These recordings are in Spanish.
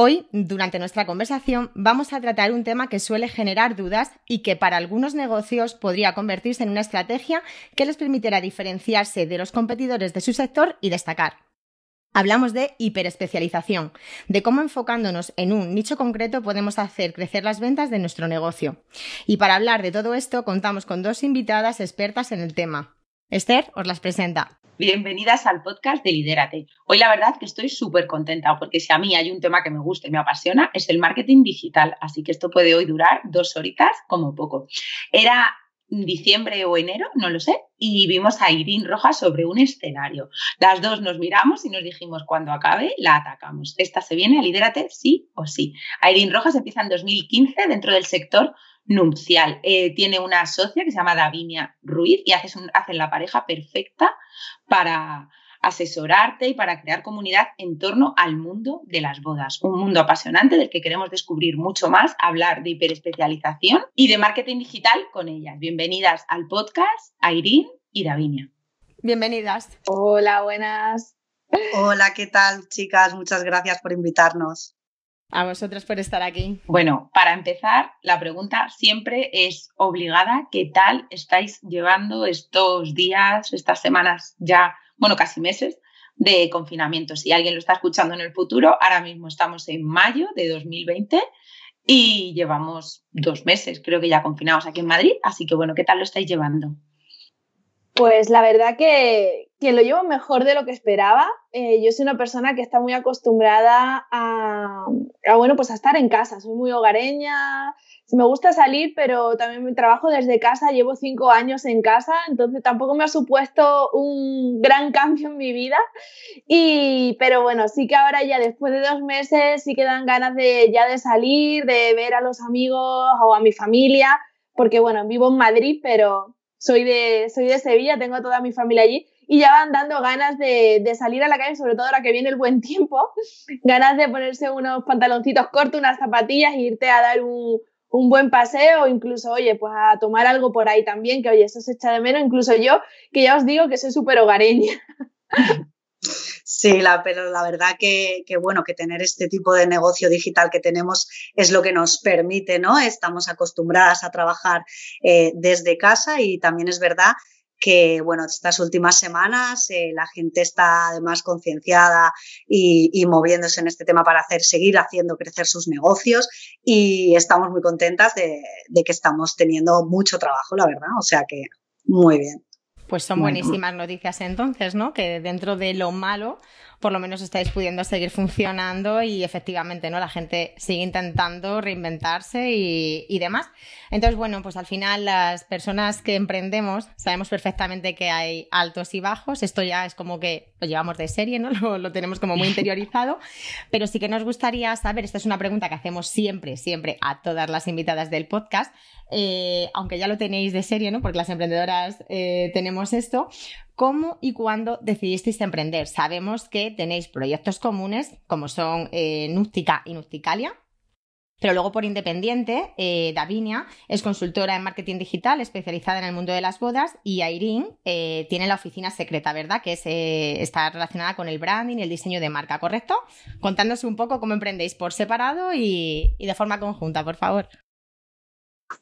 Hoy, durante nuestra conversación, vamos a tratar un tema que suele generar dudas y que para algunos negocios podría convertirse en una estrategia que les permitirá diferenciarse de los competidores de su sector y destacar. Hablamos de hiperespecialización, de cómo enfocándonos en un nicho concreto podemos hacer crecer las ventas de nuestro negocio. Y para hablar de todo esto contamos con dos invitadas expertas en el tema. Esther os las presenta. Bienvenidas al podcast de Lidérate. Hoy la verdad que estoy súper contenta porque si a mí hay un tema que me gusta y me apasiona es el marketing digital, así que esto puede hoy durar dos horitas como poco. Era diciembre o enero, no lo sé, y vimos a Irene Rojas sobre un escenario. Las dos nos miramos y nos dijimos, cuando acabe, la atacamos. Esta se viene a Lidérate sí o sí. Irene Rojas empieza en 2015 dentro del sector nupcial. Eh, tiene una socia que se llama Davinia Ruiz y hacen la pareja perfecta para asesorarte y para crear comunidad en torno al mundo de las bodas. Un mundo apasionante del que queremos descubrir mucho más, hablar de hiperespecialización y de marketing digital con ellas. Bienvenidas al podcast, Irene y Davinia. Bienvenidas. Hola, buenas. Hola, ¿qué tal, chicas? Muchas gracias por invitarnos. A vosotras por estar aquí. Bueno, para empezar, la pregunta siempre es obligada. ¿Qué tal estáis llevando estos días, estas semanas ya, bueno, casi meses de confinamiento? Si alguien lo está escuchando en el futuro, ahora mismo estamos en mayo de 2020 y llevamos dos meses, creo que ya confinados aquí en Madrid. Así que bueno, ¿qué tal lo estáis llevando? Pues la verdad que, lo llevo mejor de lo que esperaba. Eh, yo soy una persona que está muy acostumbrada a, bueno, pues a estar en casa. Soy muy hogareña. Me gusta salir, pero también trabajo desde casa. Llevo cinco años en casa, entonces tampoco me ha supuesto un gran cambio en mi vida. Y, pero bueno, sí que ahora ya después de dos meses sí que dan ganas de ya de salir, de ver a los amigos o a mi familia, porque bueno, vivo en Madrid, pero soy de, soy de Sevilla, tengo toda mi familia allí y ya van dando ganas de, salir a la calle, sobre todo ahora que viene el buen tiempo, ganas de ponerse unos pantaloncitos cortos, unas zapatillas e irte a dar un, buen paseo, incluso, oye, pues a tomar algo por ahí también, que oye, eso se echa de menos, incluso yo, que ya os digo que soy súper hogareña. Sí, la, pero la verdad que, bueno, que tener este tipo de negocio digital que tenemos es lo que nos permite, ¿no? Estamos acostumbradas a trabajar eh, desde casa y también es verdad que, bueno, estas últimas semanas eh, la gente está además concienciada y, moviéndose en este tema para hacer, seguir haciendo crecer sus negocios y estamos muy contentas de que estamos teniendo mucho trabajo, la verdad. O sea que muy bien. Pues son buenísimas noticias entonces, ¿no? Que dentro de lo malo por lo menos estáis pudiendo seguir funcionando y efectivamente, ¿no? La gente sigue intentando reinventarse y, demás. Entonces, bueno, pues al final las personas que emprendemos sabemos perfectamente que hay altos y bajos. Esto ya es como que lo llevamos de serie, ¿no? Lo, tenemos como muy interiorizado. Pero sí que nos gustaría saber, esta es una pregunta que hacemos siempre, siempre a todas las invitadas del podcast, eh, aunque ya lo tenéis de serie, ¿no? Porque las emprendedoras eh, tenemos esto, ¿Cómo y cuándo decidisteis emprender? Sabemos que tenéis proyectos comunes como son eh, Núctica y Nucticalia, pero luego por independiente, eh, Davinia es consultora en marketing digital especializada en el mundo de las bodas y Irene eh, tiene la oficina secreta, ¿verdad? Que es, está relacionada con el branding y el diseño de marca, ¿correcto? Contándonos un poco cómo emprendéis por separado y de forma conjunta, por favor.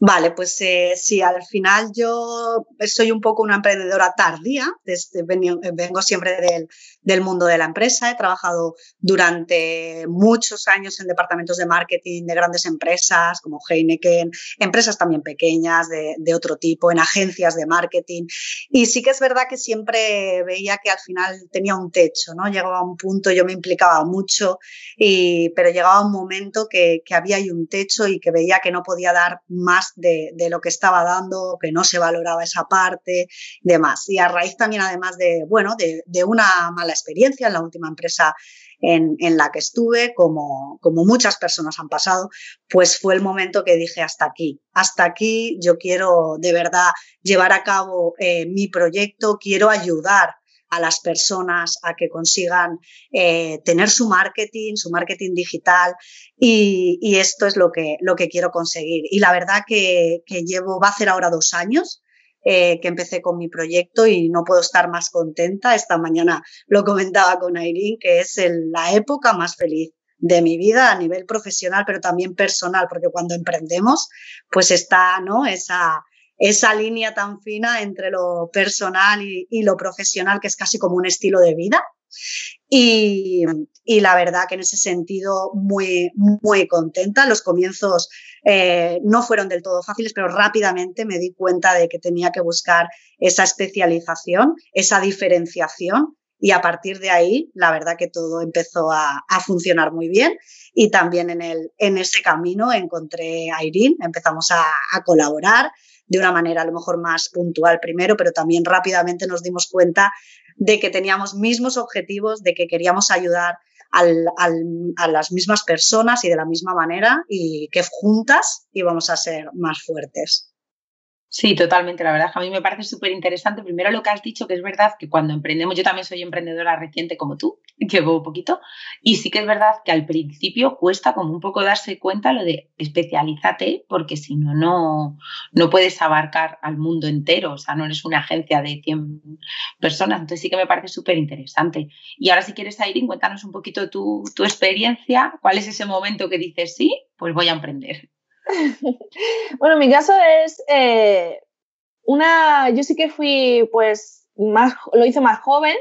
Vale, pues eh, sí, al final yo soy un poco una emprendedora tardía, desde, vengo siempre del, del, mundo de la empresa, he trabajado durante muchos años en departamentos de marketing de grandes empresas como Heineken, empresas también pequeñas de, de otro tipo, en agencias de marketing y sí que es verdad que siempre veía que al final tenía un techo, ¿no? Llegaba a un punto, yo me implicaba mucho, y, pero llegaba un momento que, que había ahí un techo y que veía que no podía dar más más de, lo que estaba dando, que no se valoraba esa parte, demás. Y a raíz también, además de, bueno, de, una mala experiencia en la última empresa en, la que estuve, como, como muchas personas han pasado, pues fue el momento que dije hasta aquí, hasta aquí yo quiero de verdad llevar a cabo eh, mi proyecto, quiero ayudar a las personas a que consigan eh, tener su marketing, su marketing digital y, esto es lo que, lo que quiero conseguir. Y la verdad que, llevo, va a ser ahora dos años eh, que empecé con mi proyecto y no puedo estar más contenta. Esta mañana lo comentaba con Irene, que es la época más feliz de mi vida a nivel profesional, pero también personal, porque cuando emprendemos, pues está, ¿no? Esa, esa línea tan fina entre lo personal y, lo profesional, que es casi como un estilo de vida. Y, la verdad que en ese sentido muy, muy contenta. Los comienzos eh, no fueron del todo fáciles, pero rápidamente me di cuenta de que tenía que buscar esa especialización, esa diferenciación. Y a partir de ahí, la verdad que todo empezó a, funcionar muy bien. Y también en, el, en ese camino encontré a Irene, empezamos a, a colaborar, de una manera a lo mejor más puntual primero, pero también rápidamente nos dimos cuenta de que teníamos mismos objetivos, de que queríamos ayudar a las mismas personas y de la misma manera y que juntas íbamos a ser más fuertes. Sí, totalmente. La verdad a mí me parece súper interesante. Primero lo que has dicho, que es verdad que cuando emprendemos, yo también soy emprendedora reciente como tú, llevo poquito, y sí que es verdad que al principio cuesta como un poco darse cuenta lo de especialízate, porque si no, no, no puedes abarcar al mundo entero, o sea, no eres una agencia de 100 personas, entonces sí que me parece súper interesante. Y ahora si quieres, Airin, cuéntanos un poquito tu, tu experiencia, cuál es ese momento que dices, sí, pues voy a emprender. bueno, mi caso es eh, una, yo sí que fui, pues, más, lo hice más joven.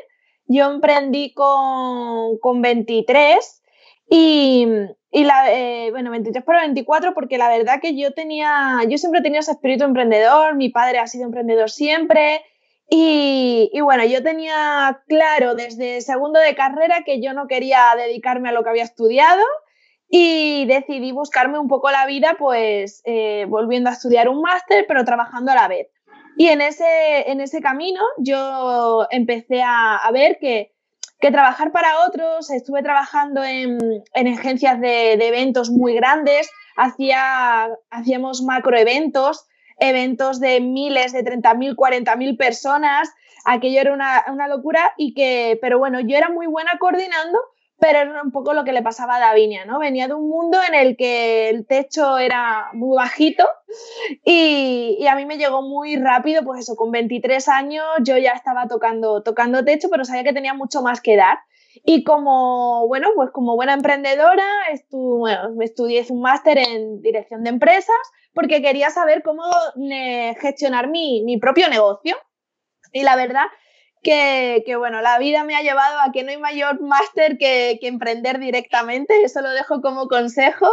Yo emprendí con, con 23 y, y la, eh, bueno, 23 por 24 porque la verdad que yo tenía, yo siempre tenido ese espíritu emprendedor, mi padre ha sido emprendedor siempre. Y, y, bueno, yo tenía claro desde segundo de carrera que yo no quería dedicarme a lo que había estudiado y decidí buscarme un poco la vida, pues eh, volviendo a estudiar un máster, pero trabajando a la vez. Y en ese, en ese camino yo empecé a, ver que, que, trabajar para otros, estuve trabajando en, en agencias de, de, eventos muy grandes, hacía, hacíamos macroeventos, eventos de miles, de 30.000, 40.000 personas, aquello era una, una locura y que, pero bueno, yo era muy buena coordinando, pero era un poco lo que le pasaba a Davinia, ¿no? Venía de un mundo en el que el techo era muy bajito y, y, a mí me llegó muy rápido, pues eso, con 23 años yo ya estaba tocando, tocando techo, pero sabía que tenía mucho más que dar. Y como, bueno, pues como buena emprendedora, estu bueno, estudié un máster en dirección de empresas porque quería saber cómo eh, gestionar mi, mi propio negocio. Y la verdad que, bueno, la vida me ha llevado a que no hay mayor máster que, que, emprender directamente, eso lo dejo como consejo.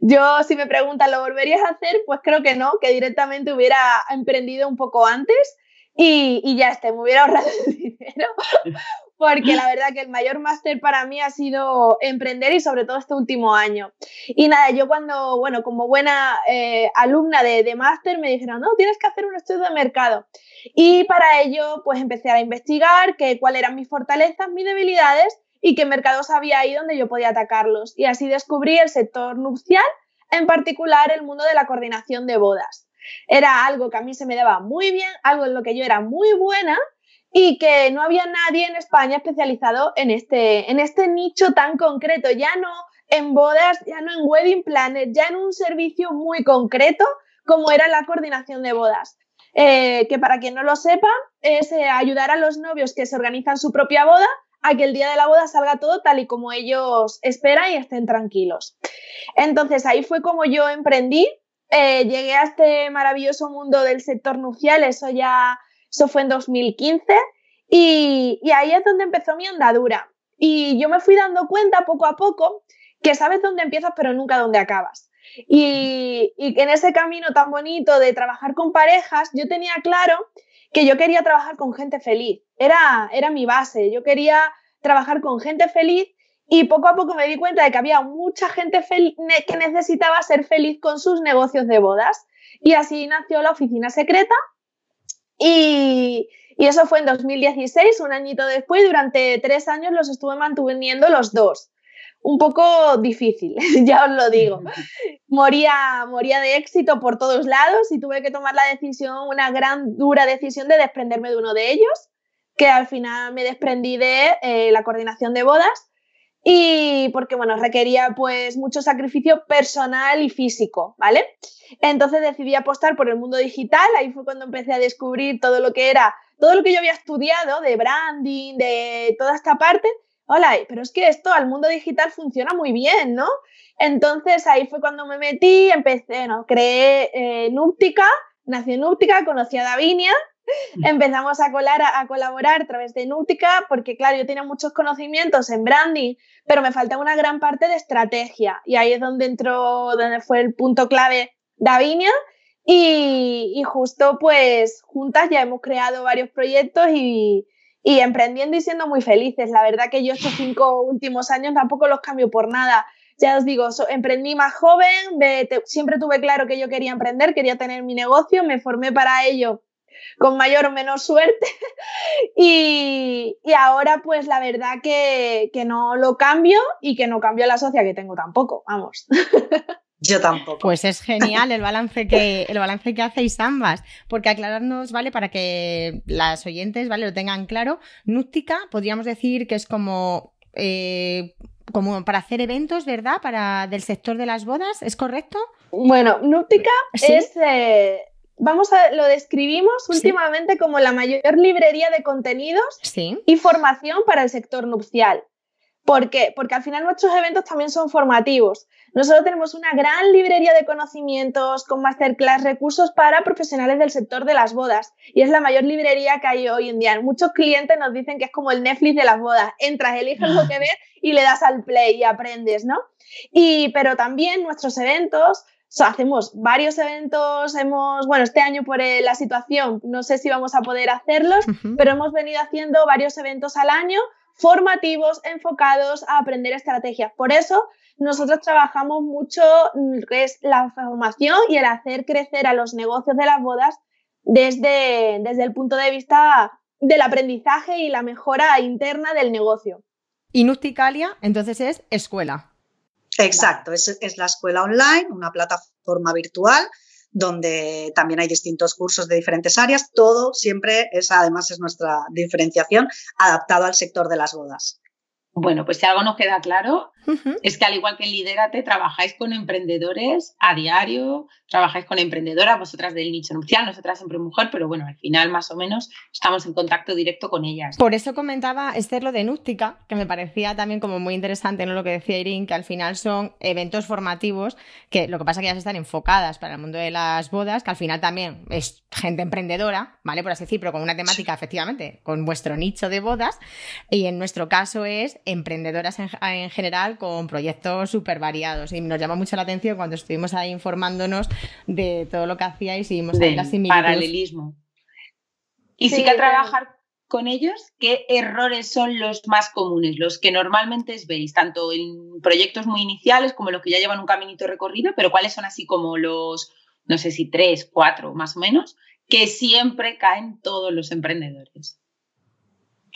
Yo, si me preguntan, ¿lo volverías a hacer? Pues creo que no, que directamente hubiera emprendido un poco antes y, ya esté, me hubiera ahorrado el dinero. Porque la verdad que el mayor máster para mí ha sido emprender y sobre todo este último año. Y nada, yo cuando, bueno, como buena eh, alumna de, de máster me dijeron, no, tienes que hacer un estudio de mercado. Y para ello, pues empecé a investigar que, cuáles eran mis fortalezas, mis debilidades y qué mercados había ahí donde yo podía atacarlos. Y así descubrí el sector nupcial, en particular el mundo de la coordinación de bodas. Era algo que a mí se me daba muy bien, algo en lo que yo era muy buena y que no había nadie en España especializado en este, en este nicho tan concreto, ya no en bodas, ya no en wedding planners, ya en un servicio muy concreto como era la coordinación de bodas. Eh, que para quien no lo sepa, es eh, ayudar a los novios que se organizan su propia boda a que el día de la boda salga todo tal y como ellos esperan y estén tranquilos. Entonces ahí fue como yo emprendí, eh, llegué a este maravilloso mundo del sector nupcial, eso ya, eso fue en 2015 y, y ahí es donde empezó mi andadura. Y yo me fui dando cuenta poco a poco que sabes dónde empiezas pero nunca dónde acabas. Y, y en ese camino tan bonito de trabajar con parejas, yo tenía claro que yo quería trabajar con gente feliz. Era, era mi base. Yo quería trabajar con gente feliz Y poco a poco me di cuenta de que había mucha gente que necesitaba ser feliz con sus negocios de bodas. Y así nació la oficina secreta. Y, y eso fue en 2016, un añito después. Durante tres años los estuve manteniendo los dos un poco difícil, ya os lo digo. Moría, moría de éxito por todos lados y tuve que tomar la decisión, una gran, dura decisión de desprenderme de uno de ellos, que al final me desprendí de eh, la coordinación de bodas y porque, bueno, requería pues mucho sacrificio personal y físico, ¿vale? Entonces decidí apostar por el mundo digital, ahí fue cuando empecé a descubrir todo lo que era, todo lo que yo había estudiado de branding, de toda esta parte, hola, pero es que esto al mundo digital funciona muy bien, ¿no? Entonces ahí fue cuando me metí, empecé, ¿no? Creé eh, Núptica, nací en Núptica, conocí a Davinia. empezamos a, colar, a, colaborar a través de Núptica, porque claro, yo tenía muchos conocimientos en branding, pero me faltaba una gran parte de estrategia, y ahí es donde entró, donde fue el punto clave Davinia, y, y justo pues juntas ya hemos creado varios proyectos y, y emprendiendo y siendo muy felices. La verdad que yo estos cinco últimos años tampoco los cambio por nada. Ya os digo, emprendí más joven, siempre tuve claro que yo quería emprender, quería tener mi negocio, me formé para ello con mayor o menor suerte y, ahora pues la verdad que, que no lo cambio y que no cambio la socia que tengo tampoco, vamos. Yo tampoco. Pues es genial el balance que, el balance que hacéis ambas, porque aclararnos, ¿vale? Para que las oyentes, ¿vale? Lo tengan claro. Núctica, podríamos decir que es como, eh, como para hacer eventos, ¿verdad? Para del sector de las bodas, ¿es correcto? Bueno, Núctica es, eh, vamos a, lo describimos últimamente como la mayor librería de contenidos y formación para el sector nupcial. ¿Por qué? Porque al final nuestros eventos también son formativos. Nosotros tenemos una gran librería de conocimientos con masterclass, recursos para profesionales del sector de las bodas. Y es la mayor librería que hay hoy en día. Muchos clientes nos dicen que es como el Netflix de las bodas. Entras, eliges lo que ves y le das al play y aprendes, ¿no? Y, pero también nuestros eventos hacemos varios eventos, hemos, bueno, este año por la situación no sé si vamos a poder hacerlos, pero hemos venido haciendo varios eventos al año formativos enfocados a aprender estrategias. Por eso nosotros trabajamos mucho que es la formación y el hacer crecer a los negocios de las bodas desde, desde el punto de vista del aprendizaje y la mejora interna del negocio. Y Nusticalia, entonces es escuela. Exacto, es, es la escuela online, una plataforma virtual donde también hay distintos cursos de diferentes áreas. Todo siempre es, además, es nuestra diferenciación adaptado al sector de las bodas. Bueno, pues si algo nos queda claro, es que al igual que en Lidérate, trabajáis con emprendedores a diario, trabajáis con emprendedoras, vosotras del nicho nupcial, nosotras siempre mujer, pero bueno, al final más o menos estamos en contacto directo con ellas. Por eso comentaba Esther lo de Núctica, que me parecía también como muy interesante, ¿no? Lo que decía Irene, que al final son eventos formativos, que lo que pasa es que ya están enfocadas para el mundo de las bodas, que al final también es gente emprendedora, ¿vale? Por así decir, pero con una temática, efectivamente, con vuestro nicho de bodas, y en nuestro caso es emprendedoras en, en general con proyectos súper variados. Y nos llama mucho la atención cuando estuvimos ahí informándonos de todo lo que hacíais y vimos la paralelismo. Y sí, que al trabajar con ellos, ¿qué errores son los más comunes, los que normalmente veis, tanto en proyectos muy iniciales como los que ya llevan un caminito recorrido, pero cuáles son así como los, no sé si tres, cuatro más o menos, que siempre caen todos los emprendedores?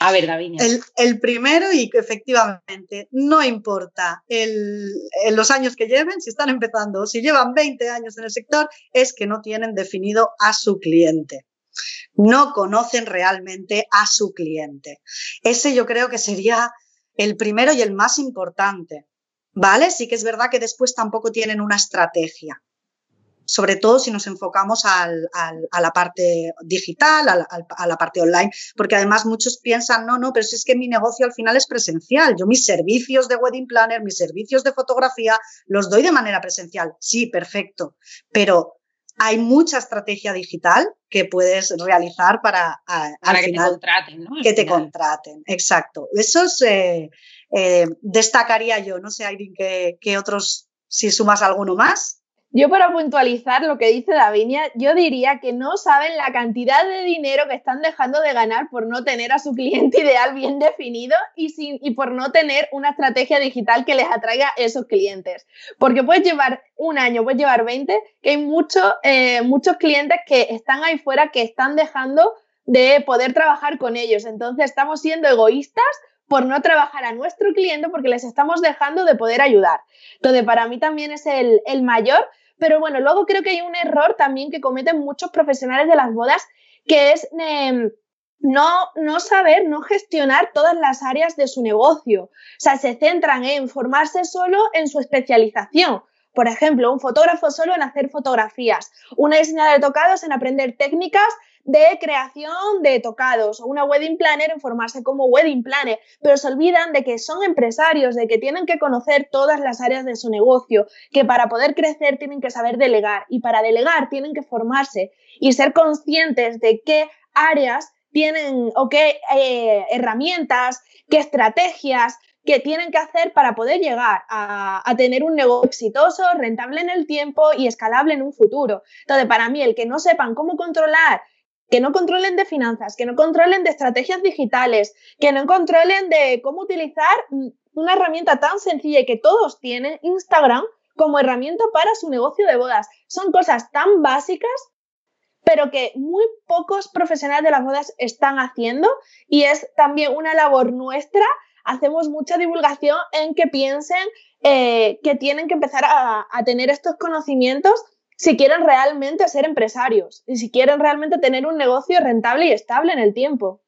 A ver, Gavinia. El, primero, y efectivamente, no importa el, los años que lleven, si están empezando o si llevan 20 años en el sector, es que no tienen definido a su cliente. No conocen realmente a su cliente. Ese yo creo que sería el primero y el más importante. ¿Vale? Sí que es verdad que después tampoco tienen una estrategia sobre todo si nos enfocamos al, a la parte digital, a la parte online, porque además muchos piensan, no, no, pero si es que mi negocio al final es presencial, yo mis servicios de wedding planner, mis servicios de fotografía, los doy de manera presencial, sí, perfecto, pero hay mucha estrategia digital que puedes realizar para, que te contraten, ¿no? que te contraten, exacto. Eso es, eh, eh, destacaría yo, no sé, Irene, ¿qué, qué otros, si sumas alguno más? Yo para puntualizar lo que dice Davinia, yo diría que no saben la cantidad de dinero que están dejando de ganar por no tener a su cliente ideal bien definido y, sin, y por no tener una estrategia digital que les atraiga esos clientes. Porque puedes llevar un año, puedes llevar 20, que hay muchos eh, muchos clientes que están ahí fuera que están dejando de poder trabajar con ellos. Entonces estamos siendo egoístas por no trabajar a nuestro cliente porque les estamos dejando de poder ayudar. Entonces, para mí también es el, el mayor pero bueno, luego creo que hay un error también que cometen muchos profesionales de las bodas, que es em, no, no saber, no gestionar todas las áreas de su negocio. O sea, se centran en formarse solo en su especialización. Por ejemplo, un fotógrafo solo en hacer fotografías, una diseñadora de tocados en aprender técnicas de creación de tocados o una wedding planner en formarse como wedding planner, pero se olvidan de que son empresarios, de que tienen que conocer todas las áreas de su negocio, que para poder crecer tienen que saber delegar y para delegar tienen que formarse y ser conscientes de qué áreas tienen o qué eh, herramientas, qué estrategias que tienen que hacer para poder llegar a, a, tener un negocio exitoso, rentable en el tiempo y escalable en un futuro. Entonces, para mí, el que no sepan cómo controlar que no controlen de finanzas, que no controlen de estrategias digitales, que no controlen de cómo utilizar una herramienta tan sencilla y que todos tienen, Instagram, como herramienta para su negocio de bodas. Son cosas tan básicas, pero que muy pocos profesionales de las bodas están haciendo y es también una labor nuestra. Hacemos mucha divulgación en que piensen eh, que tienen que empezar a, a tener estos conocimientos si quieren realmente ser empresarios y si quieren realmente tener un negocio rentable y estable en el tiempo.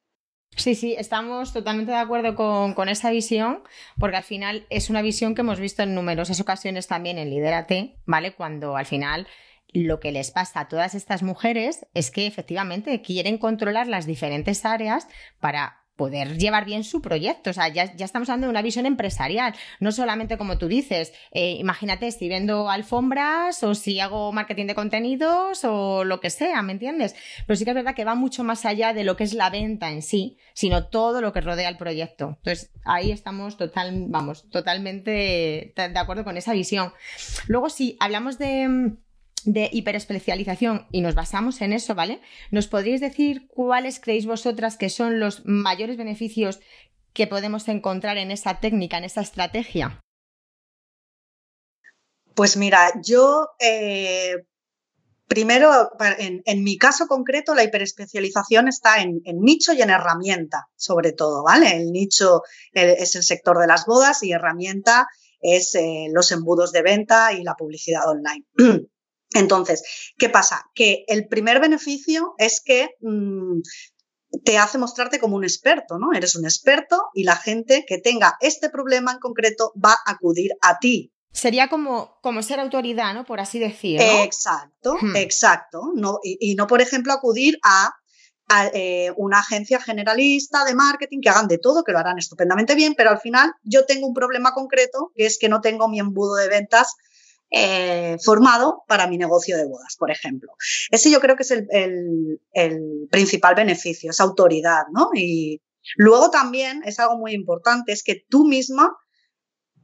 Sí, sí, estamos totalmente de acuerdo con, esa visión, porque al final es una visión que hemos visto en numerosas ocasiones también en Lidérate, ¿vale? Cuando al final lo que les pasa a todas estas mujeres es que efectivamente quieren controlar las diferentes áreas para poder llevar bien su proyecto. O sea, ya, estamos hablando de una visión empresarial, no solamente como tú dices, eh, imagínate si vendo alfombras o si hago marketing de contenidos o lo que sea, ¿me entiendes? Pero sí que es verdad que va mucho más allá de lo que es la venta en sí, sino todo lo que rodea el proyecto. Entonces, ahí estamos total, vamos, totalmente de acuerdo con esa visión. Luego, si hablamos de de hiperespecialización y nos basamos en eso, ¿vale? ¿Nos podríais decir cuáles creéis vosotras que son los mayores beneficios que podemos encontrar en esa técnica, en esa estrategia? Pues mira, yo eh, primero, en, mi caso concreto, la hiperespecialización está en, nicho y en herramienta, sobre todo, ¿vale? El nicho es el sector de las bodas y herramienta es eh, los embudos de venta y la publicidad online. Entonces, ¿qué pasa? Que el primer beneficio es que mm, te hace mostrarte como un experto, ¿no? Eres un experto y la gente que tenga este problema en concreto va a acudir a ti. Sería como, como ser autoridad, ¿no? Por así decirlo. Exacto, hmm. exacto. No, y, no, por ejemplo, acudir a, eh, una agencia generalista de marketing que hagan de todo, que lo harán estupendamente bien, pero al final yo tengo un problema concreto, que es que no tengo mi embudo de ventas eh, formado para mi negocio de bodas, por ejemplo. Ese yo creo que es el, principal beneficio, esa autoridad, ¿no? Y luego también es algo muy importante, es que tú misma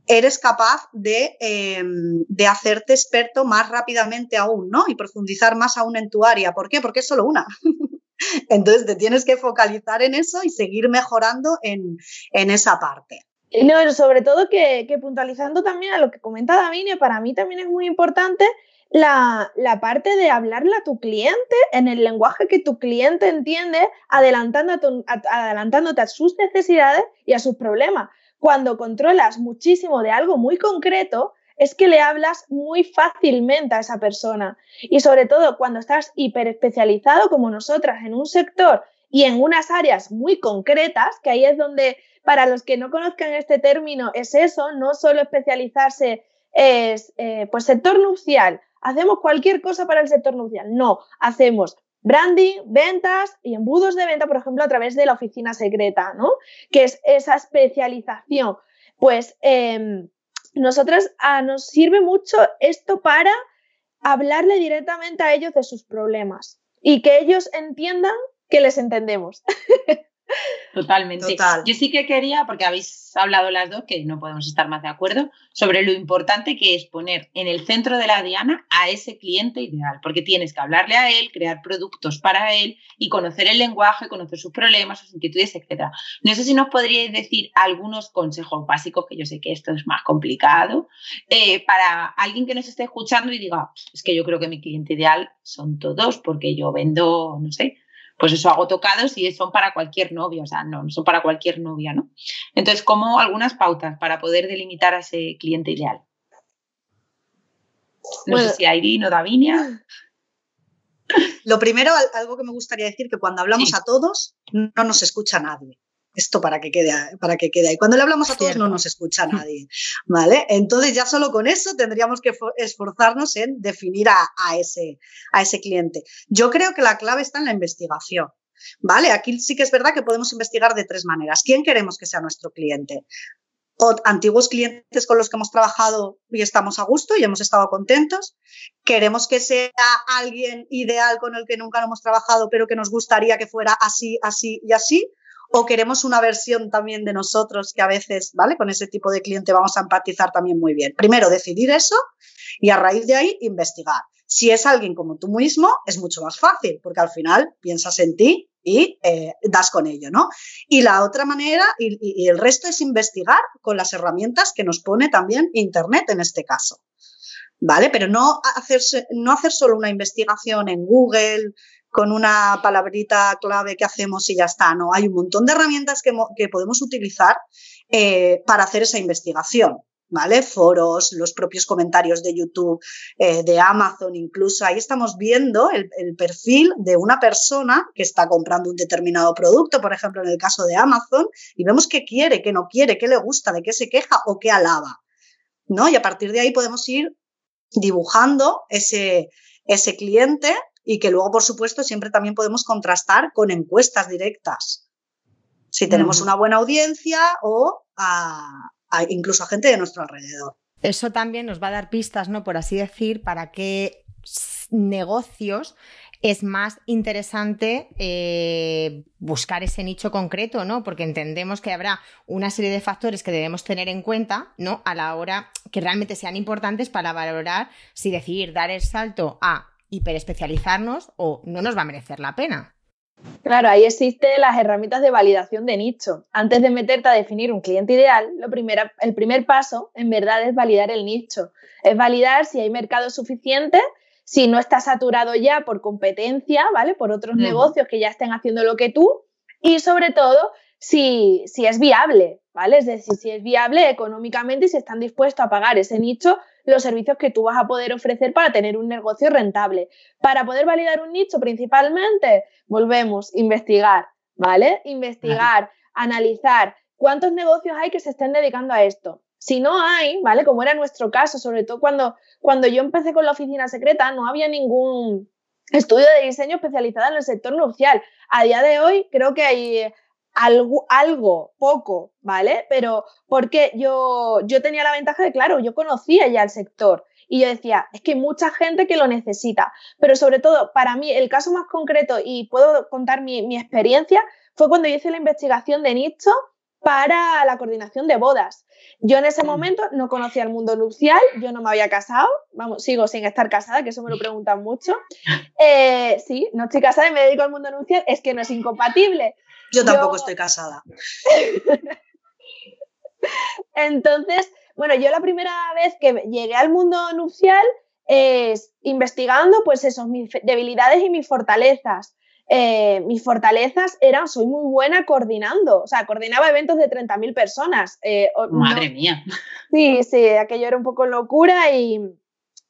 eres capaz de, em, de, hacerte experto más rápidamente aún, ¿no? Y profundizar más aún en tu área. ¿Por qué? Porque es solo una. Entonces te tienes que focalizar en eso y seguir mejorando en, en esa parte. No, sobre todo que, puntualizando también a lo que comenta Davinia, para mí también es muy importante la, parte de hablarle a tu cliente en el lenguaje que tu cliente entiende, adelantando adelantándote a sus necesidades y a sus problemas. Cuando controlas muchísimo de algo muy concreto, es que le hablas muy fácilmente a esa persona. Y sobre todo cuando estás hiperespecializado como nosotras en un sector y en unas áreas muy concretas, que ahí es donde para los que no conozcan este término, es eso, no solo especializarse es, eh, pues sector nupcial, hacemos cualquier cosa para el sector nupcial, no, hacemos branding, ventas y embudos de venta, por ejemplo, a través de la oficina secreta, ¿no? Que es esa especialización. Pues eh, nosotros ah, nos sirve mucho esto para hablarle directamente a ellos de sus problemas y que ellos entiendan que les entendemos. Totalmente. Yo sí que quería, porque habéis hablado las dos, que no podemos estar más de acuerdo, sobre lo importante que es poner en el centro de la diana a ese cliente ideal, porque tienes que hablarle a él, crear productos para él y conocer el lenguaje, conocer sus problemas, sus inquietudes, etc. No sé si nos podríais decir algunos consejos básicos, que yo sé que esto es más complicado, eh, para alguien que nos esté escuchando y diga, es que yo creo que mi cliente ideal son todos, porque yo vendo, no sé, pues eso, hago tocados y son para cualquier novio, o sea, no, no son para cualquier novia, ¿no? Entonces, como algunas pautas para poder delimitar a ese cliente ideal. No sé si Irene o Davinia. Lo primero, algo que me gustaría decir, que cuando hablamos a todos, no nos escucha nadie esto para que quede, para que quede ahí. Cuando le hablamos a todos no nos escucha nadie, ¿vale? Entonces ya solo con eso tendríamos que esforzarnos en definir a, ese, a ese cliente. Yo creo que la clave está en la investigación. ¿Vale? Aquí sí que es verdad que podemos investigar de tres maneras. ¿Quién queremos que sea nuestro cliente? O antiguos clientes con los que hemos trabajado y estamos a gusto y hemos estado contentos. Queremos que sea alguien ideal con el que nunca hemos trabajado, pero que nos gustaría que fuera así, así y así o queremos una versión también de nosotros que a veces, ¿vale? Con ese tipo de cliente vamos a empatizar también muy bien. Primero, decidir eso y a raíz de ahí investigar. Si es alguien como tú mismo, es mucho más fácil, porque al final piensas en ti y eh, das con ello, ¿no? Y la otra manera, y, el resto es investigar con las herramientas que nos pone también Internet en este caso. ¿Vale? Pero no, hacerse, no hacer solo una investigación en Google, con una palabrita clave que hacemos y ya está. No, hay un montón de herramientas que, podemos utilizar eh, para hacer esa investigación. ¿Vale? Foros, los propios comentarios de YouTube, eh, de Amazon, incluso ahí estamos viendo el, el, perfil de una persona que está comprando un determinado producto, por ejemplo, en el caso de Amazon, y vemos qué quiere, qué no quiere, qué le gusta, de qué se queja o qué alaba. ¿no? Y a partir de ahí podemos ir dibujando ese, ese cliente y que luego, por supuesto, siempre también podemos contrastar con encuestas directas. Si tenemos una buena audiencia o incluso a gente de nuestro alrededor. Eso también nos va a dar pistas, ¿no? Por así decir, para qué negocios es más interesante eh, buscar ese nicho concreto, ¿no? Porque entendemos que habrá una serie de factores que debemos tener en cuenta, ¿no? A la hora que realmente sean importantes para valorar si decidir dar el salto a hiperespecializarnos o no nos va a merecer la pena. Claro, ahí existen las herramientas de validación de nicho. Antes de meterte a definir un cliente ideal, lo el primer paso en verdad es validar el nicho. Es validar si hay mercado suficiente, si no está saturado ya por competencia, ¿vale? Por otros negocios que ya estén haciendo lo que tú y sobre todo si, si es viable, ¿vale? Es decir, si es viable económicamente y si están dispuestos a pagar ese nicho los servicios que tú vas a poder ofrecer para tener un negocio rentable. Para poder validar un nicho principalmente, volvemos, investigar, ¿vale? Investigar, analizar cuántos negocios hay que se estén dedicando a esto. Si no hay, ¿vale? Como era nuestro caso, sobre todo cuando, cuando yo empecé con la oficina secreta, no había ningún estudio de diseño especializado en el sector nupcial. A día de hoy creo que hay algo, algo, poco, ¿vale? Pero porque yo, yo tenía la ventaja de, claro, yo conocía ya el sector y yo decía, es que hay mucha gente que lo necesita, pero sobre todo para mí el caso más concreto y puedo contar mi, mi experiencia fue cuando hice la investigación de nicho para la coordinación de bodas. Yo en ese mm. momento no conocía el mundo nupcial, yo no me había casado, vamos, sigo sin estar casada, que eso me lo preguntan mucho. Eh, sí, no estoy casada y me dedico al mundo nupcial, es que no es incompatible. Yo tampoco estoy casada. Entonces, bueno, yo la primera vez que llegué al mundo nupcial es investigando, pues eso, mis debilidades y mis fortalezas. Eh, mis fortalezas eran, soy muy buena coordinando, o sea, coordinaba eventos de 30.000 personas. Eh, Madre mía. Sí, sí, aquello era un poco locura y...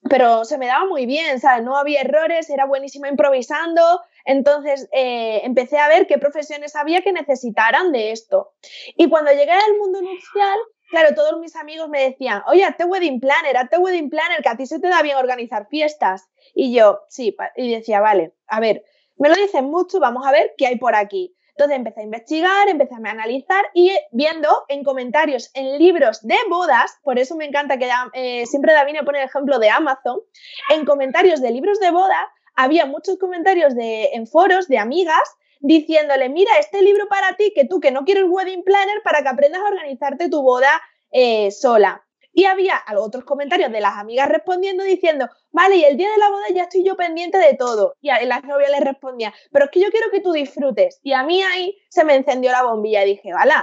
Pero se me daba muy bien, ¿sabes? No había errores, era buenísima improvisando, entonces eh, empecé a ver qué profesiones había que necesitaran de esto. Y cuando llegué al mundo nupcial, claro, todos mis amigos me decían, oye, hazte wedding planner, hazte wedding planner, que a ti se te da bien organizar fiestas. Y yo, sí, y decía, vale, a ver, me lo dicen mucho, vamos a ver qué hay por aquí. Entonces empecé a investigar, empecé a analizar y viendo en comentarios, en libros de bodas, por eso me encanta que eh, siempre David me pone el ejemplo de Amazon, en comentarios de libros de boda había muchos comentarios de, en foros de amigas diciéndole, mira, este libro para ti, que tú que no quieres wedding planner, para que aprendas a organizarte tu boda eh, sola. Y había otros comentarios de las amigas respondiendo diciendo, vale, y el día de la boda ya estoy yo pendiente de todo. Y a la novia le respondía, pero es que yo quiero que tú disfrutes. Y a mí ahí se me encendió la bombilla y dije, vale,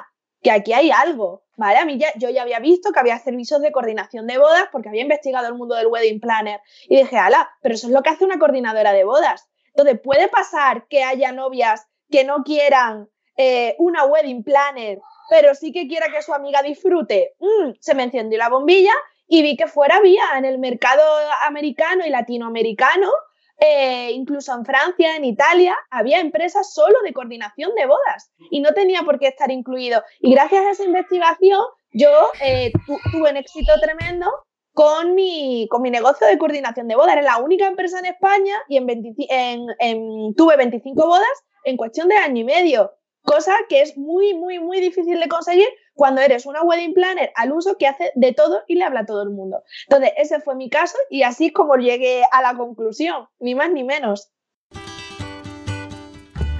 que aquí hay algo. ¿Vale? A mí ya, yo ya había visto que había servicios de coordinación de bodas porque había investigado el mundo del wedding planner y dije, ala, pero eso es lo que hace una coordinadora de bodas. Entonces, puede pasar que haya novias que no quieran eh, una wedding planner pero sí que quiera que su amiga disfrute. Mm, se me encendió la bombilla y vi que fuera vía en el mercado americano y latinoamericano, eh, incluso en Francia, en Italia, había empresas solo de coordinación de bodas y no tenía por qué estar incluido. Y gracias a esa investigación yo eh, tuve un éxito tremendo con mi, con mi negocio de coordinación de bodas. Era la única empresa en España y en, tuve 25 bodas en cuestión de año y medio cosa que es muy, muy, muy difícil de conseguir cuando eres una wedding planner al uso que hace de todo y le habla a todo el mundo. Entonces, ese fue mi caso y así como llegué a la conclusión, ni más ni menos.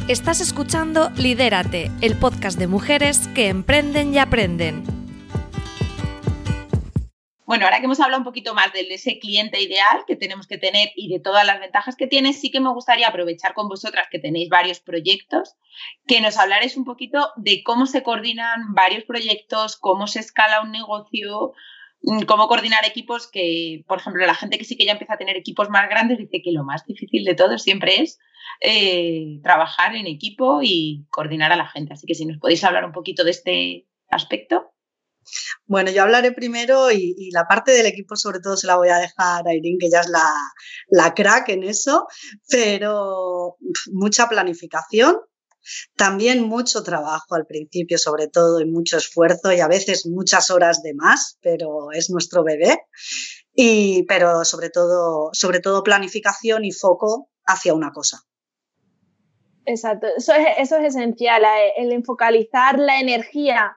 Estás escuchando Lidérate, el podcast de mujeres que emprenden y aprenden. Bueno, ahora que hemos hablado un poquito más de ese cliente ideal que tenemos que tener y de todas las ventajas que tiene, sí que me gustaría aprovechar con vosotras que tenéis varios proyectos, que nos hablaréis un poquito de cómo se coordinan varios proyectos, cómo se escala un negocio, mm, cómo coordinar equipos que, por ejemplo, la gente que sí que ya empieza a tener equipos más grandes dice que lo más difícil de todo siempre es eh, trabajar en equipo y coordinar a la gente. Así que si nos podéis hablar un poquito de este aspecto. Bueno, yo hablaré primero y, la parte del equipo sobre todo se la voy a dejar a Irene, que ya es la, la crack en eso, pero mucha planificación, también mucho trabajo al principio, sobre todo, y mucho esfuerzo y a veces muchas horas de más, pero es nuestro bebé. Y, pero sobre todo, sobre todo planificación y foco hacia una cosa. Exacto, eso es, eso es esencial, eh, el enfocalizar la energía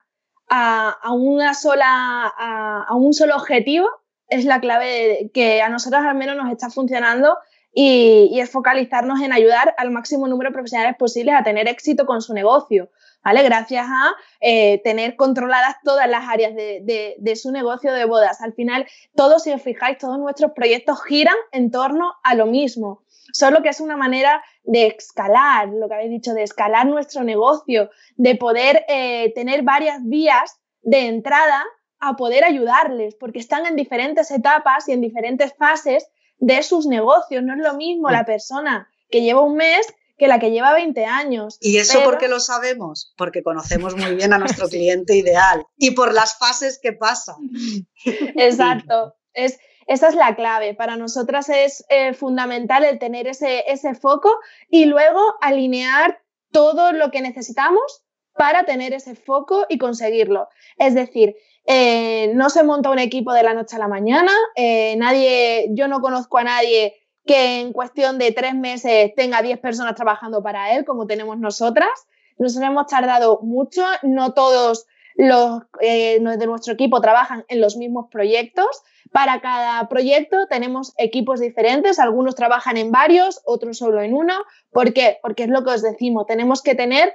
a, una sola, a, un solo objetivo es la clave que a nosotros al menos nos está funcionando y, es focalizarnos en ayudar al máximo número de profesionales posibles a tener éxito con su negocio, ¿vale? Gracias a eh, tener controladas todas las áreas de, de, su negocio de bodas. Al final, todos, si os fijáis, todos nuestros proyectos giran en torno a lo mismo solo que es una manera de escalar, lo que habéis dicho, de escalar nuestro negocio, de poder eh, tener varias vías de entrada a poder ayudarles, porque están en diferentes etapas y en diferentes fases de sus negocios. No es lo mismo la persona que lleva un mes que la que lleva 20 años. ¿Y eso por qué lo sabemos? Porque conocemos muy bien a nuestro cliente ideal y por las fases que pasan. Exacto. Es, esa es la clave. Para nosotras es eh, fundamental el tener ese, ese foco y luego alinear todo lo que necesitamos para tener ese foco y conseguirlo. Es decir, eh, no se monta un equipo de la noche a la mañana, eh, nadie, yo no conozco a nadie que en cuestión de tres meses tenga 10 personas trabajando para él, como tenemos nosotras. Nosotros hemos tardado mucho, no todos los de nuestro equipo trabajan en los mismos proyectos, para cada proyecto tenemos equipos diferentes, algunos trabajan en varios, otros solo en uno. ¿Por qué? Porque es lo que os decimos, tenemos que tener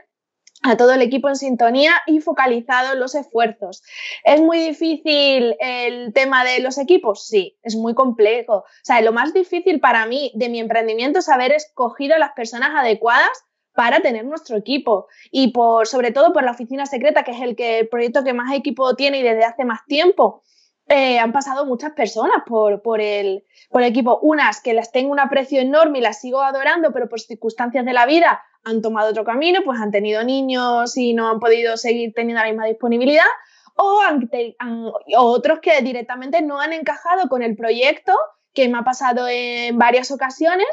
a todo el equipo en sintonía y focalizado en los esfuerzos. ¿Es muy difícil el tema de los equipos? Sí, es muy complejo. O sea, lo más difícil para mí de mi emprendimiento es haber escogido a las personas adecuadas para tener nuestro equipo y por sobre todo por la oficina secreta que es el proyecto que más equipo tiene y desde hace más tiempo eh, han pasado muchas personas por, el, equipo. Unas que las tengo un aprecio enorme y las sigo adorando, pero por circunstancias de la vida han tomado otro camino, pues han tenido niños y no han podido seguir teniendo la misma disponibilidad. O otros que directamente no han encajado con el proyecto, que me ha pasado en varias ocasiones,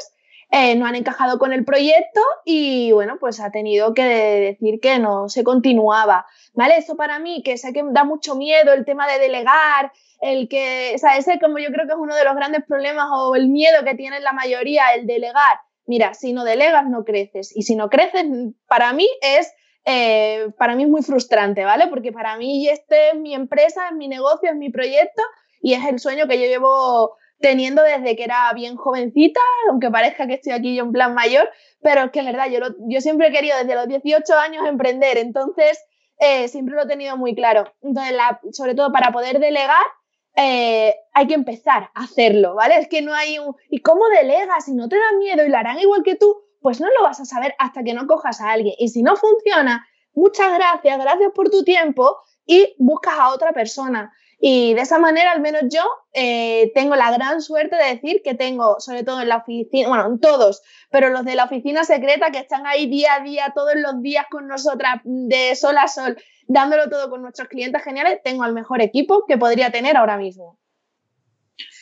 eh, no han encajado con el proyecto y bueno, pues ha tenido que decir que no se continuaba. ¿Vale? Eso para mí, que sé que da mucho miedo el tema de delegar, el que, o sea, ese como yo creo que es uno de los grandes problemas o el miedo que tiene la mayoría, el delegar. Mira, si no delegas no creces y si no creces, para mí es eh, para mí es muy frustrante, ¿vale? Porque para mí este es mi empresa, es mi negocio, es mi proyecto y es el sueño que yo llevo teniendo desde que era bien jovencita, aunque parezca que estoy aquí yo en plan mayor, pero es que es verdad, yo, yo siempre he querido desde los 18 años emprender, entonces eh, siempre lo he tenido muy claro. Entonces, sobre todo para poder delegar, eh, hay que empezar a hacerlo, ¿vale? Es que no hay un... ¿Y cómo delegas? Si no te da miedo y lo harán igual que tú, pues no lo vas a saber hasta que no cojas a alguien. Y si no funciona, muchas gracias, gracias por tu tiempo y buscas a otra persona. Y de esa manera, al menos yo, eh, tengo la gran suerte de decir que tengo, sobre todo en la oficina, bueno, en todos, pero los de la oficina secreta que están ahí día a día, todos los días con nosotras, de sol a sol, dándolo todo con nuestros clientes geniales, tengo el mejor equipo que podría tener ahora mismo.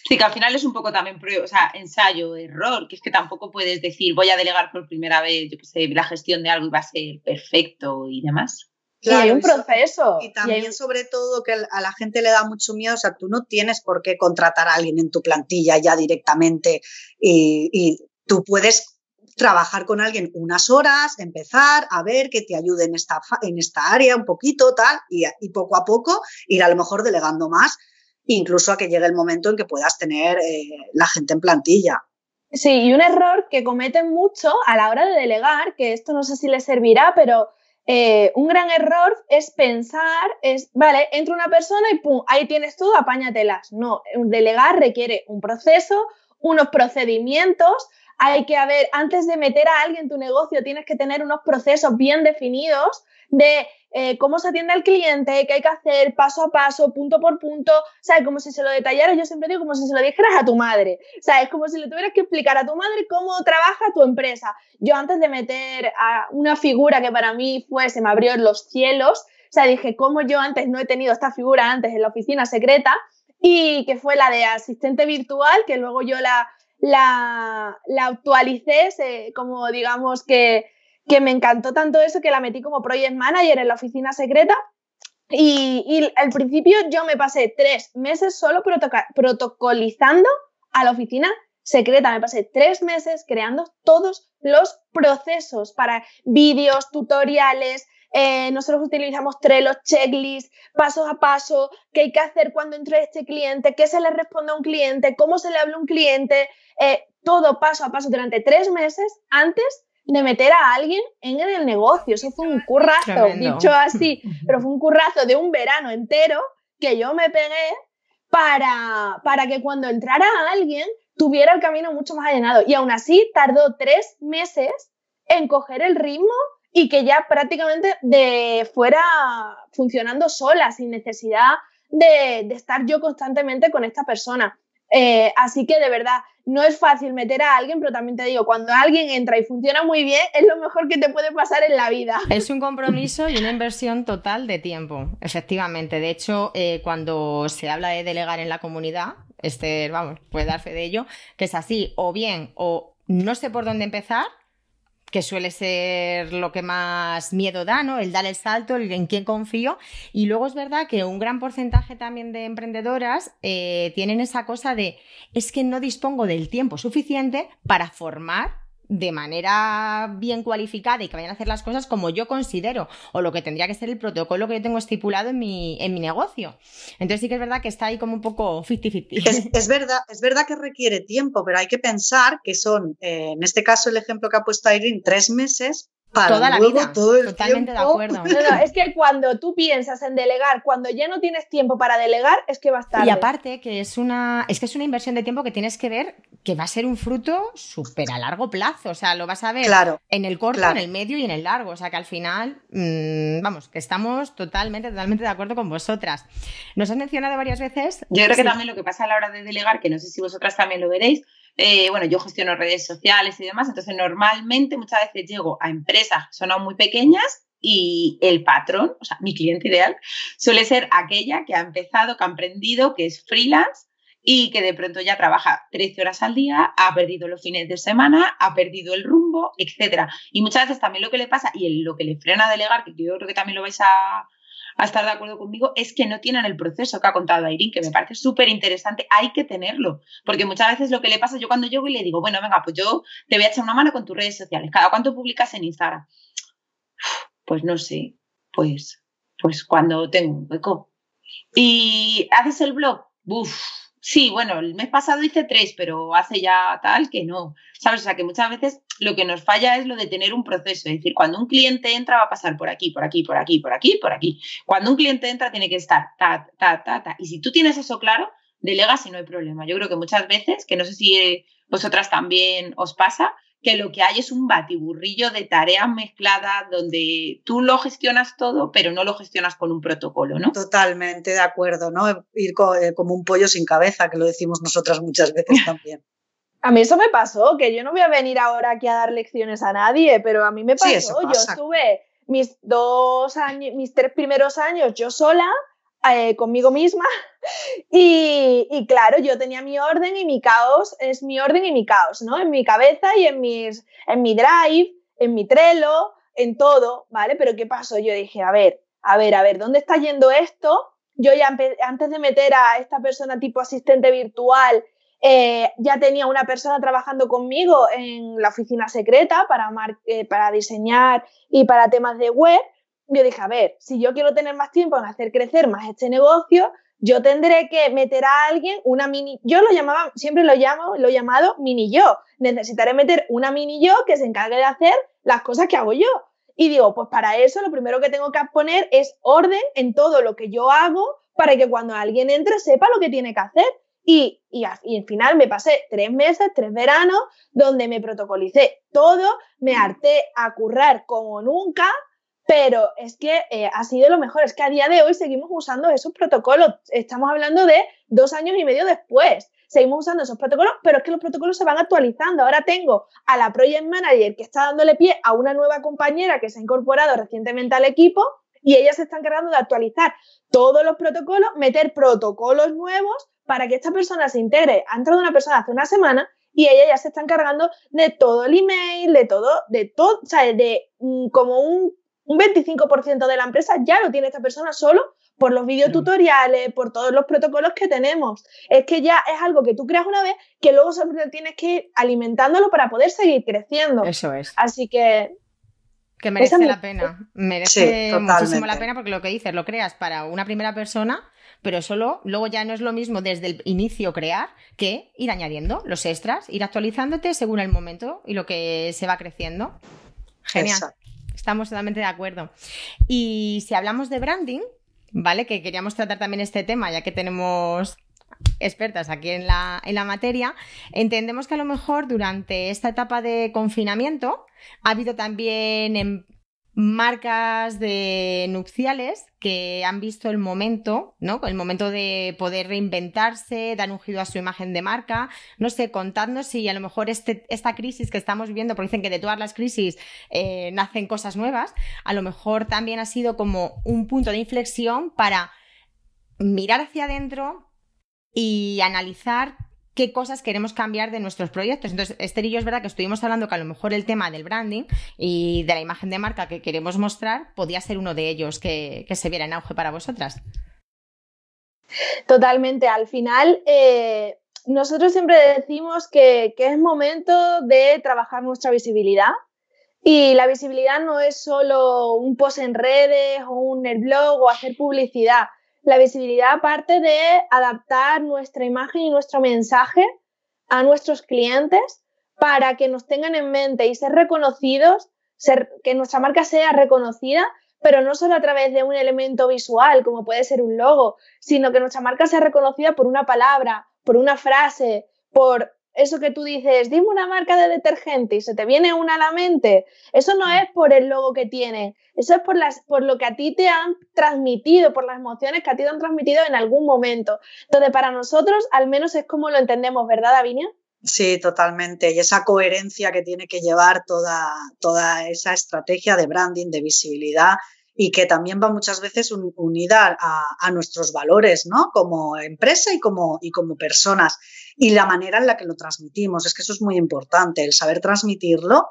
Sí, que al final es un poco también o sea, ensayo, error, que es que tampoco puedes decir voy a delegar por primera vez, yo qué sé, la gestión de algo y va a ser perfecto y demás. Claro, hay un proceso. Y también, sobre todo, que a la gente le da mucho miedo. O sea, tú no tienes por qué contratar a alguien en tu plantilla ya directamente y, tú puedes trabajar con alguien unas horas, empezar a ver que te ayude en esta, en esta área un poquito, tal, y, poco a poco ir a lo mejor delegando más, incluso a que llegue el momento en que puedas tener eh, la gente en plantilla. Sí, y un error que cometen mucho a la hora de delegar, que esto no sé si les servirá, pero eh, un gran error es pensar, es, vale, entra una persona y pum, ahí tienes todo, apáñatelas. No, delegar requiere un proceso, unos procedimientos, hay que haber, antes de meter a alguien en tu negocio, tienes que tener unos procesos bien definidos de eh, cómo se atiende al cliente, qué hay que hacer paso a paso, punto por punto, ¿sabes? Como si se lo detallara, yo siempre digo como si se lo dijeras a tu madre, ¿sabes? Como si le tuvieras que explicar a tu madre cómo trabaja tu empresa. Yo antes de meter a una figura que para mí fue, se me abrió los cielos, o sea, dije, ¿cómo yo antes no he tenido esta figura antes en la oficina secreta? Y que fue la de asistente virtual, que luego yo la, la, la actualicé, como digamos que que me encantó tanto eso que la metí como project manager en la oficina secreta. Y, al principio yo me pasé tres meses solo protocolizando a la oficina secreta. Me pasé tres meses creando todos los procesos para vídeos, tutoriales. Eh, nosotros utilizamos Trello, checklists, paso a paso, qué hay que hacer cuando entre este cliente, qué se le responde a un cliente, cómo se le habla a un cliente, eh, todo paso a paso durante tres meses antes de meter a alguien en el negocio. Eso fue un currazo, dicho así, pero fue un currazo de un verano entero que yo me pegué para, para que cuando entrara alguien tuviera el camino mucho más allanado. Y aún así tardó tres meses en coger el ritmo y que ya prácticamente de fuera funcionando sola, sin necesidad de, de estar yo constantemente con esta persona. Eh, así que de verdad, no es fácil meter a alguien, pero también te digo, cuando alguien entra y funciona muy bien, es lo mejor que te puede pasar en la vida. Es un compromiso y una inversión total de tiempo, efectivamente. De hecho, eh, cuando se habla de delegar en la comunidad, este, vamos, puede dar fe de ello, que es así, o bien, o no sé por dónde empezar, que suele ser lo que más miedo da, ¿no? El dar el salto, el en quién confío. Y luego es verdad que un gran porcentaje también de emprendedoras eh, tienen esa cosa de es que no dispongo del tiempo suficiente para formar de manera bien cualificada y que vayan a hacer las cosas como yo considero o lo que tendría que ser el protocolo que yo tengo estipulado en mi, en mi negocio. Entonces sí que es verdad que está ahí como un poco 50-50. Es, verdad, es verdad que requiere tiempo, pero hay que pensar que son, eh, en este caso el ejemplo que ha puesto Irene, tres meses toda la vida. Totalmente de acuerdo. es que cuando tú piensas en delegar, cuando ya no tienes tiempo para delegar, es que va a estar. Y aparte que es una, es que es una inversión de tiempo que tienes que ver que va a ser un fruto súper a largo plazo. O sea, lo vas a ver en el corto, en el medio y en el largo. O sea que al final, mm, vamos, que estamos totalmente, totalmente de acuerdo con vosotras. Nos has mencionado varias veces. Yo creo que también lo que pasa a la hora de delegar, que no sé si vosotras también lo veréis, eh, bueno, yo gestiono redes sociales y demás, entonces normalmente muchas veces llego a empresas son muy pequeñas y el patrón, o sea, mi cliente ideal, suele ser aquella que ha empezado, que ha emprendido, que es freelance y que de pronto ya trabaja 13 horas al día, ha perdido los fines de semana, ha perdido el rumbo, etcétera. Y muchas veces también lo que le pasa y lo que le frena a delegar, que yo creo que también lo vais a, a estar de acuerdo conmigo, es que no tienen el proceso que ha contado Airín, que me parece súper interesante. Hay que tenerlo, porque muchas veces lo que le pasa, yo cuando llego y le digo, bueno, venga, pues yo te voy a echar una mano con tus redes sociales. ¿Cada cuánto publicas en Instagram? Pues no sé, pues, pues cuando tengo un hueco. ¿Y haces el blog? Uf, sí, bueno, el mes pasado hice tres, pero hace ya tal que no. ¿Sabes? O sea, que muchas veces lo que nos falla es lo de tener un proceso. Es decir, cuando un cliente entra va a pasar por aquí, por aquí, por aquí, por aquí, por aquí. Cuando un cliente entra tiene que estar ta, ta, ta, ta. Y si tú tienes eso claro, delegas y no hay problema. Yo creo que muchas veces, que no sé si vosotras también os pasa, que lo que hay es un batiburrillo de tareas mezcladas donde tú lo gestionas todo, pero no lo gestionas con un protocolo, ¿no? Totalmente de acuerdo, ¿no? Ir eh, como un pollo sin cabeza, que lo decimos nosotras muchas veces también. A mí eso me pasó, que yo no voy a venir ahora aquí a dar lecciones a nadie, pero a mí me pasó. Yo estuve mis dos años, mis tres primeros años yo sola, eh, conmigo misma, y, claro, yo tenía mi orden y mi caos, es mi orden y mi caos, ¿no? En mi cabeza y en, mis, en mi drive, en mi Trello, en todo, ¿vale? Pero ¿qué pasó? Yo dije, a ver, a ver, a ver, ¿dónde está yendo esto? Yo ya antes de meter a esta persona tipo asistente virtual eh, ya tenía una persona trabajando conmigo en la oficina secreta para, eh, para diseñar y para temas de web. Yo dije, a ver, si yo quiero tener más tiempo en hacer crecer más este negocio, yo tendré que meter a alguien una mini, yo lo llamaba, siempre lo llamo, lo he llamado mini yo. Necesitaré meter una mini yo que se encargue de hacer las cosas que hago yo. Y digo, pues para eso lo primero que tengo que poner es orden en todo lo que yo hago para que cuando alguien entre sepa lo que tiene que hacer. Y, y, al final me pasé tres meses, tres veranos, donde me protocolicé todo, me harté a currar como nunca, pero es que eh, ha sido lo mejor. Es que a día de hoy seguimos usando esos protocolos. Estamos hablando de dos años y medio después. Seguimos usando esos protocolos, pero es que los protocolos se van actualizando. Ahora tengo a la Project Manager que está dándole pie a una nueva compañera que se ha incorporado recientemente al equipo y ella se está encargando de actualizar todos los protocolos, meter protocolos nuevos para que esta persona se integre. Ha entrado una persona hace una semana y ella ya se está encargando de todo el email, de todo, de todo, o sea, de mm, como un, un 25% de la empresa ya lo tiene esta persona solo por los videotutoriales, por todos los protocolos que tenemos. Es que ya es algo que tú creas una vez que luego siempre tienes que ir alimentándolo para poder seguir creciendo. Eso es. Así que que merece la pena. Merece muchísimo la pena porque lo que dices, lo creas para una primera persona pero solo luego ya no es lo mismo desde el inicio crear que ir añadiendo los extras, ir actualizándote según el momento y lo que se va creciendo. Genial. Estamos totalmente de acuerdo. Y si hablamos de branding, ¿vale? Que queríamos tratar también este tema, ya que tenemos expertas aquí en la, en la materia, entendemos que a lo mejor durante esta etapa de confinamiento ha habido también en marcas de nupciales que han visto el momento, ¿no? El momento de poder reinventarse, dar un giro a su imagen de marca. No sé, contadnos si a lo mejor este, esta crisis que estamos viviendo, porque dicen que de todas las crisis eh, nacen cosas nuevas, a lo mejor también ha sido como un punto de inflexión para mirar hacia adentro y analizar qué cosas queremos cambiar de nuestros proyectos. Entonces, Esther y yo es verdad que estuvimos hablando que a lo mejor el tema del branding y de la imagen de marca que queremos mostrar podía ser uno de ellos que, se viera en auge para vosotras. Totalmente. Al final, eh, nosotros siempre decimos que, es momento de trabajar nuestra visibilidad. Y la visibilidad no es solo un post en redes o un el blog o hacer publicidad. La visibilidad parte de adaptar nuestra imagen y nuestro mensaje a nuestros clientes para que nos tengan en mente y ser reconocidos, ser, que nuestra marca sea reconocida, pero no solo a través de un elemento visual, como puede ser un logo, sino que nuestra marca sea reconocida por una palabra, por una frase, por eso que tú dices, dime una marca de detergente y se te viene una a la mente, eso no es por el logo que tiene, eso es por, las, por lo que a ti te han transmitido, por las emociones que a ti te han transmitido en algún momento. Entonces, para nosotros, al menos es como lo entendemos, ¿verdad, Davinia? Sí, totalmente. Y esa coherencia que tiene que llevar toda, toda esa estrategia de branding, de visibilidad y que también va muchas veces unida a, nuestros valores, ¿no? Como empresa y como, y como personas. Y la manera en la que lo transmitimos, es que eso es muy importante, el saber transmitirlo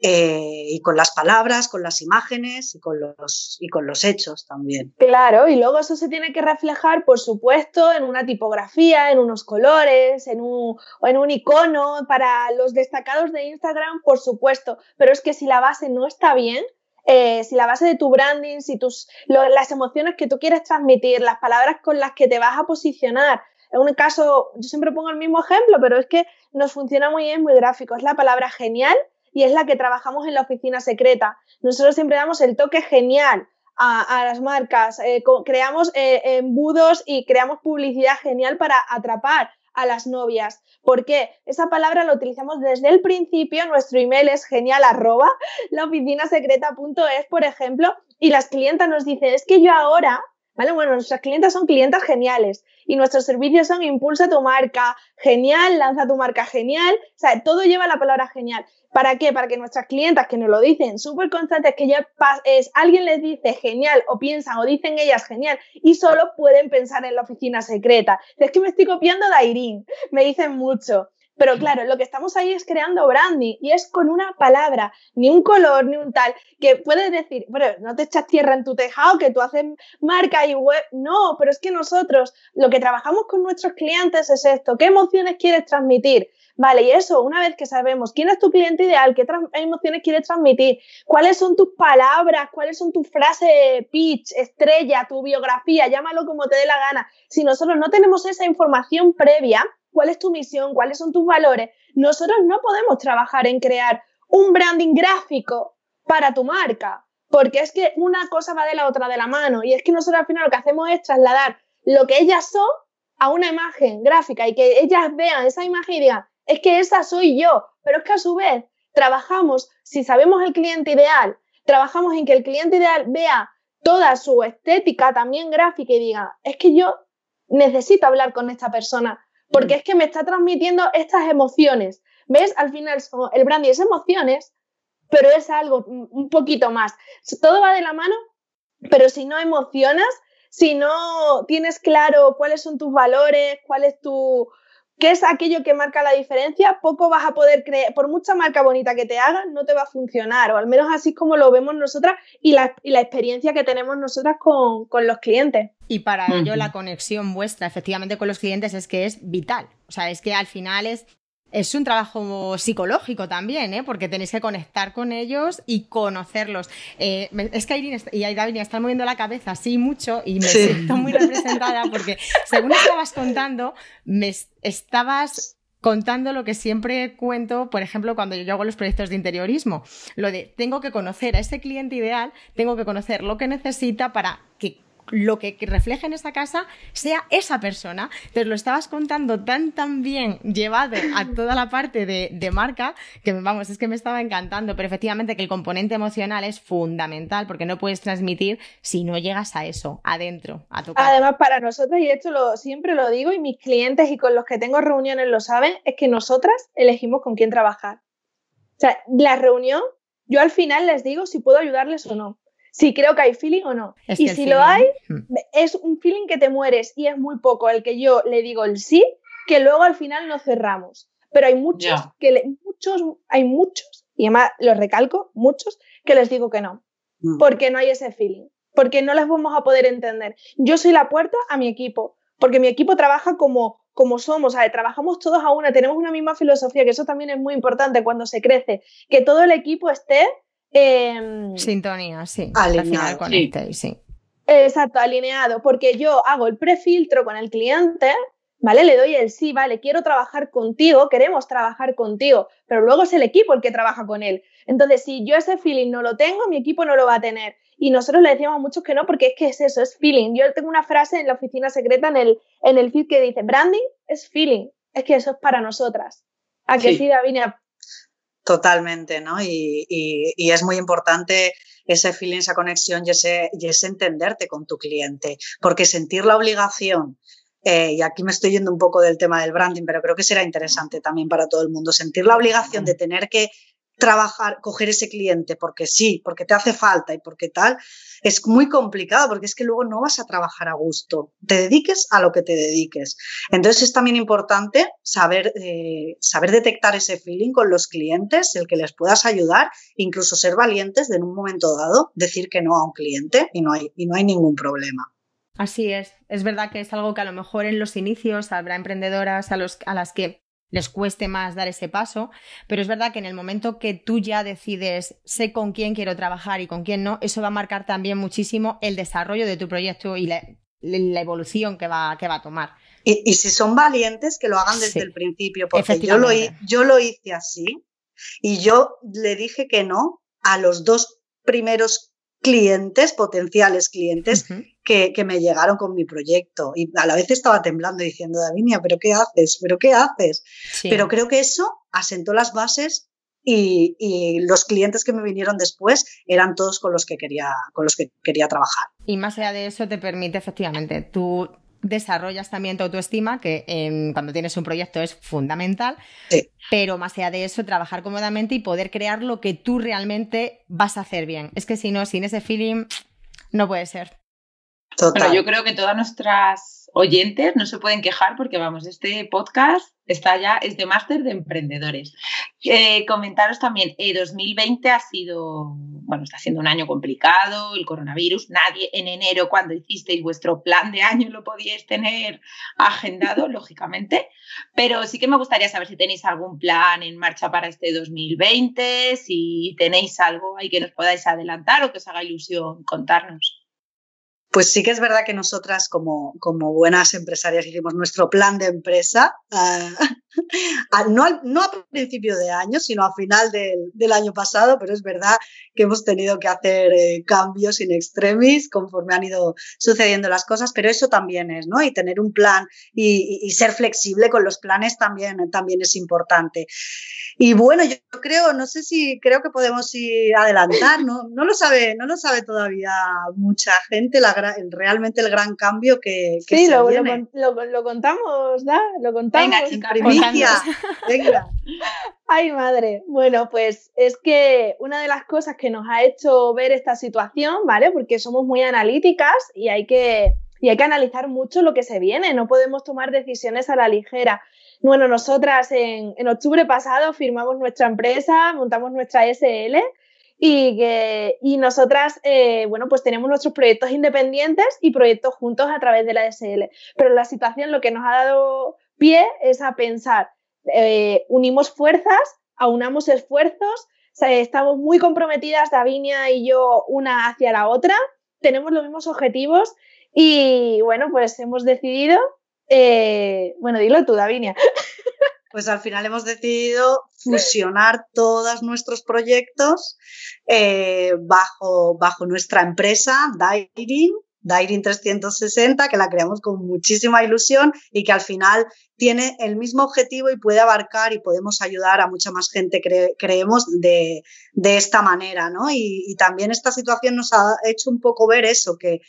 eh, y con las palabras, con las imágenes y con, los, y con los hechos también. Claro, y luego eso se tiene que reflejar, por supuesto, en una tipografía, en unos colores, en un, en un icono, para los destacados de Instagram, por supuesto, pero es que si la base no está bien, eh, si la base de tu branding, si tus, las emociones que tú quieres transmitir, las palabras con las que te vas a posicionar, En un caso, yo siempre pongo el mismo ejemplo, pero es que nos funciona muy bien, muy gráfico. Es la palabra genial y es la que trabajamos en la oficina secreta. Nosotros siempre damos el toque genial a, las marcas, eh, creamos eh, embudos y creamos publicidad genial para atrapar a las novias. porque Esa palabra la utilizamos desde el principio, nuestro email es genial arroba la oficina secreta.es, por ejemplo, y las clientas nos dicen, es que yo ahora ¿Vale? Bueno, nuestras clientes son clientes geniales y nuestros servicios son impulsa tu marca, genial, lanza tu marca genial, o sea, todo lleva la palabra genial. ¿Para qué? Para que nuestras clientas que nos lo dicen súper constantes, que ya es, alguien les dice genial o piensan o dicen ellas genial y solo pueden pensar en la oficina secreta. Es que me estoy copiando de Irene, me dicen mucho. Pero claro, lo que estamos ahí es creando branding y es con una palabra, ni un color, ni un tal, que puedes decir, bueno, no te echas tierra en tu tejado, que tú haces marca y web. No, pero es que nosotros lo que trabajamos con nuestros clientes es esto. ¿Qué emociones quieres transmitir? Vale, y eso, una vez que sabemos quién es tu cliente ideal, qué emociones quieres transmitir, cuáles son tus palabras, cuáles son tus frases pitch, estrella, tu biografía, llámalo como te dé la gana. Si nosotros no tenemos esa información previa, cuál es tu misión, cuáles son tus valores, nosotros no podemos trabajar en crear un branding gráfico para tu marca, porque es que una cosa va de la otra de la mano y es que nosotros al final lo que hacemos es trasladar lo que ellas son a una imagen gráfica y que ellas vean esa imagen y digan, es que esa soy yo, pero es que a su vez trabajamos, si sabemos el cliente ideal, trabajamos en que el cliente ideal vea toda su estética también gráfica y diga, es que yo necesito hablar con esta persona porque es que me está transmitiendo estas emociones. ¿Ves? Al final el branding es emociones, pero es algo un poquito más. Todo va de la mano, pero si no emocionas, si no tienes claro cuáles son tus valores, cuál es tu, qué es aquello que marca la diferencia, poco vas a poder creer, por mucha marca bonita que te hagan, no te va a funcionar, o al menos así como lo vemos nosotras y la, experiencia que tenemos nosotras con, los clientes. Y para ello la conexión vuestra efectivamente con los clientes es que es vital. O sea, es que al final es es un trabajo psicológico también, ¿eh? porque tenéis que conectar con ellos y conocerlos. Eh, es que Irene y David están moviendo la cabeza así mucho y me siento muy representada porque según estabas contando, me estabas contando lo que siempre cuento, por ejemplo, cuando yo hago los proyectos de interiorismo, lo de tengo que conocer a ese cliente ideal, tengo que conocer lo que necesita para que lo que refleje en esa casa sea esa persona. Entonces lo estabas contando tan, tan bien llevado a toda la parte de, marca que, vamos, es que me estaba encantando. Pero efectivamente que el componente emocional es fundamental porque no puedes transmitir si no llegas a eso, adentro, a tu casa. Además, para nosotros, y esto lo, siempre lo digo y mis clientes y con los que tengo reuniones lo saben, es que nosotras elegimos con quién trabajar. O sea, la reunión, yo al final les digo si puedo ayudarles o no si creo que hay feeling o no. y si lo hay, hmm. es un feeling que te mueres y es muy poco el que yo le digo el sí, que luego al final no cerramos. Pero hay muchos que muchos, hay muchos, y además los recalco, muchos que les digo que no, hmm. porque no hay ese feeling, porque no les vamos a poder entender. Yo soy la puerta a mi equipo, porque mi equipo trabaja como como somos, trabajamos todos a una, tenemos una misma filosofía, que eso también es muy importante cuando se crece, que todo el equipo esté Em, Sintonía, sí. Alineado. sí. Exacto, alineado, porque yo hago el prefiltro con el cliente, ¿vale? Le doy el sí, vale, quiero trabajar contigo, queremos trabajar contigo, pero luego es el equipo el que trabaja con él. Entonces, si yo ese feeling no lo tengo, mi equipo no lo va a tener. Y nosotros le decíamos a muchos que no, porque es que es eso, es feeling. Yo tengo una frase en la oficina secreta, en el, en el feed, que dice, branding es feeling. Es que eso es para nosotras. ¿A que sí, sí Davinia? Totalmente, ¿no? Y, es muy importante ese feeling, esa conexión y ese, y ese entenderte con tu cliente, porque sentir la obligación, eh, y aquí me estoy yendo un poco del tema del branding, pero creo que será interesante también para todo el mundo, sentir la obligación de tener que trabajar, coger ese cliente porque sí, porque te hace falta y porque tal, es muy complicado porque es que luego no vas a trabajar a gusto, te dediques a lo que te dediques. Entonces es también importante saber, eh, saber detectar ese feeling con los clientes, el que les puedas ayudar, incluso ser valientes de en un momento dado decir que no a un cliente y no hay, y no hay ningún problema. Así es, es verdad que es algo que a lo mejor en los inicios habrá emprendedoras a, los, a las que les cueste más dar ese paso, pero es verdad que en el momento que tú ya decides sé con quién quiero trabajar y con quién no, eso va a marcar también muchísimo el desarrollo de tu proyecto y la evolución que va, que va a tomar. Y, si son valientes, que lo hagan desde el principio, porque yo lo, yo lo hice así y yo le dije que no a los dos primeros clientes, potenciales clientes, que, me llegaron con mi proyecto. Y a la vez estaba temblando diciendo, Davinia, ¿pero qué haces? ¿Pero qué haces? Pero creo que eso asentó las bases y, y, los clientes que me vinieron después eran todos con los que quería, con los que quería trabajar. Y más allá de eso te permite efectivamente tú desarrollas también tu autoestima, que cuando tienes un proyecto es fundamental, pero más allá de eso, trabajar cómodamente y poder crear lo que tú realmente vas a hacer bien. Es que si no, sin ese feeling, no puede ser. Bueno, yo creo que todas nuestras oyentes no se pueden quejar porque, vamos, este podcast está ya, es de máster de emprendedores. Eh, comentaros también, 2020 eh, ha sido, bueno, está siendo un año complicado, el coronavirus, nadie en enero cuando hicisteis vuestro plan de año lo podíais tener agendado, lógicamente, pero sí que me gustaría saber si tenéis algún plan en marcha para este 2020, si tenéis algo ahí que nos podáis adelantar o que os haga ilusión contarnos. Pues sí que es verdad que nosotras como, como buenas empresarias hicimos nuestro plan de empresa, ah, no, al, no, a principio de año, sino a final del, año pasado, pero es verdad que hemos tenido que hacer eh, cambios in extremis conforme han ido sucediendo las cosas, pero eso también es, ¿no? Y tener un plan y, y ser flexible con los planes también, también es importante. Y bueno, yo creo, no sé si creo que podemos ir adelantar, ¿no? No lo sabe, no lo sabe todavía mucha gente, la realmente el gran cambio que, sí, lo, Lo, contamos, ¿da? Lo contamos. Venga, Venga. Ay, madre. Bueno, pues es que una de las cosas que nos ha hecho ver esta situación, ¿vale? Porque somos muy analíticas y hay que, y hay que analizar mucho lo que se viene. No podemos tomar decisiones a la ligera. Bueno, nosotras en, en octubre pasado firmamos nuestra empresa, montamos nuestra SL y, que, y nosotras, eh, bueno, pues tenemos nuestros proyectos independientes y proyectos juntos a través de la SL. Pero la situación lo que nos ha dado pie es a pensar, eh, unimos fuerzas, aunamos esfuerzos, estamos muy comprometidas, Davinia y yo, una hacia la otra, tenemos los mismos objetivos y, bueno, pues hemos decidido, eh, bueno, dilo tú, Davinia. pues al final hemos decidido fusionar todos nuestros proyectos eh, bajo, bajo nuestra empresa, Dairin, Dairin 360, que la creamos con muchísima ilusión y que al final tiene el mismo objetivo y puede abarcar y podemos ayudar a mucha más gente, creemos, de, de, esta manera, ¿no? Y, y, también esta situación nos ha hecho un poco ver eso, que,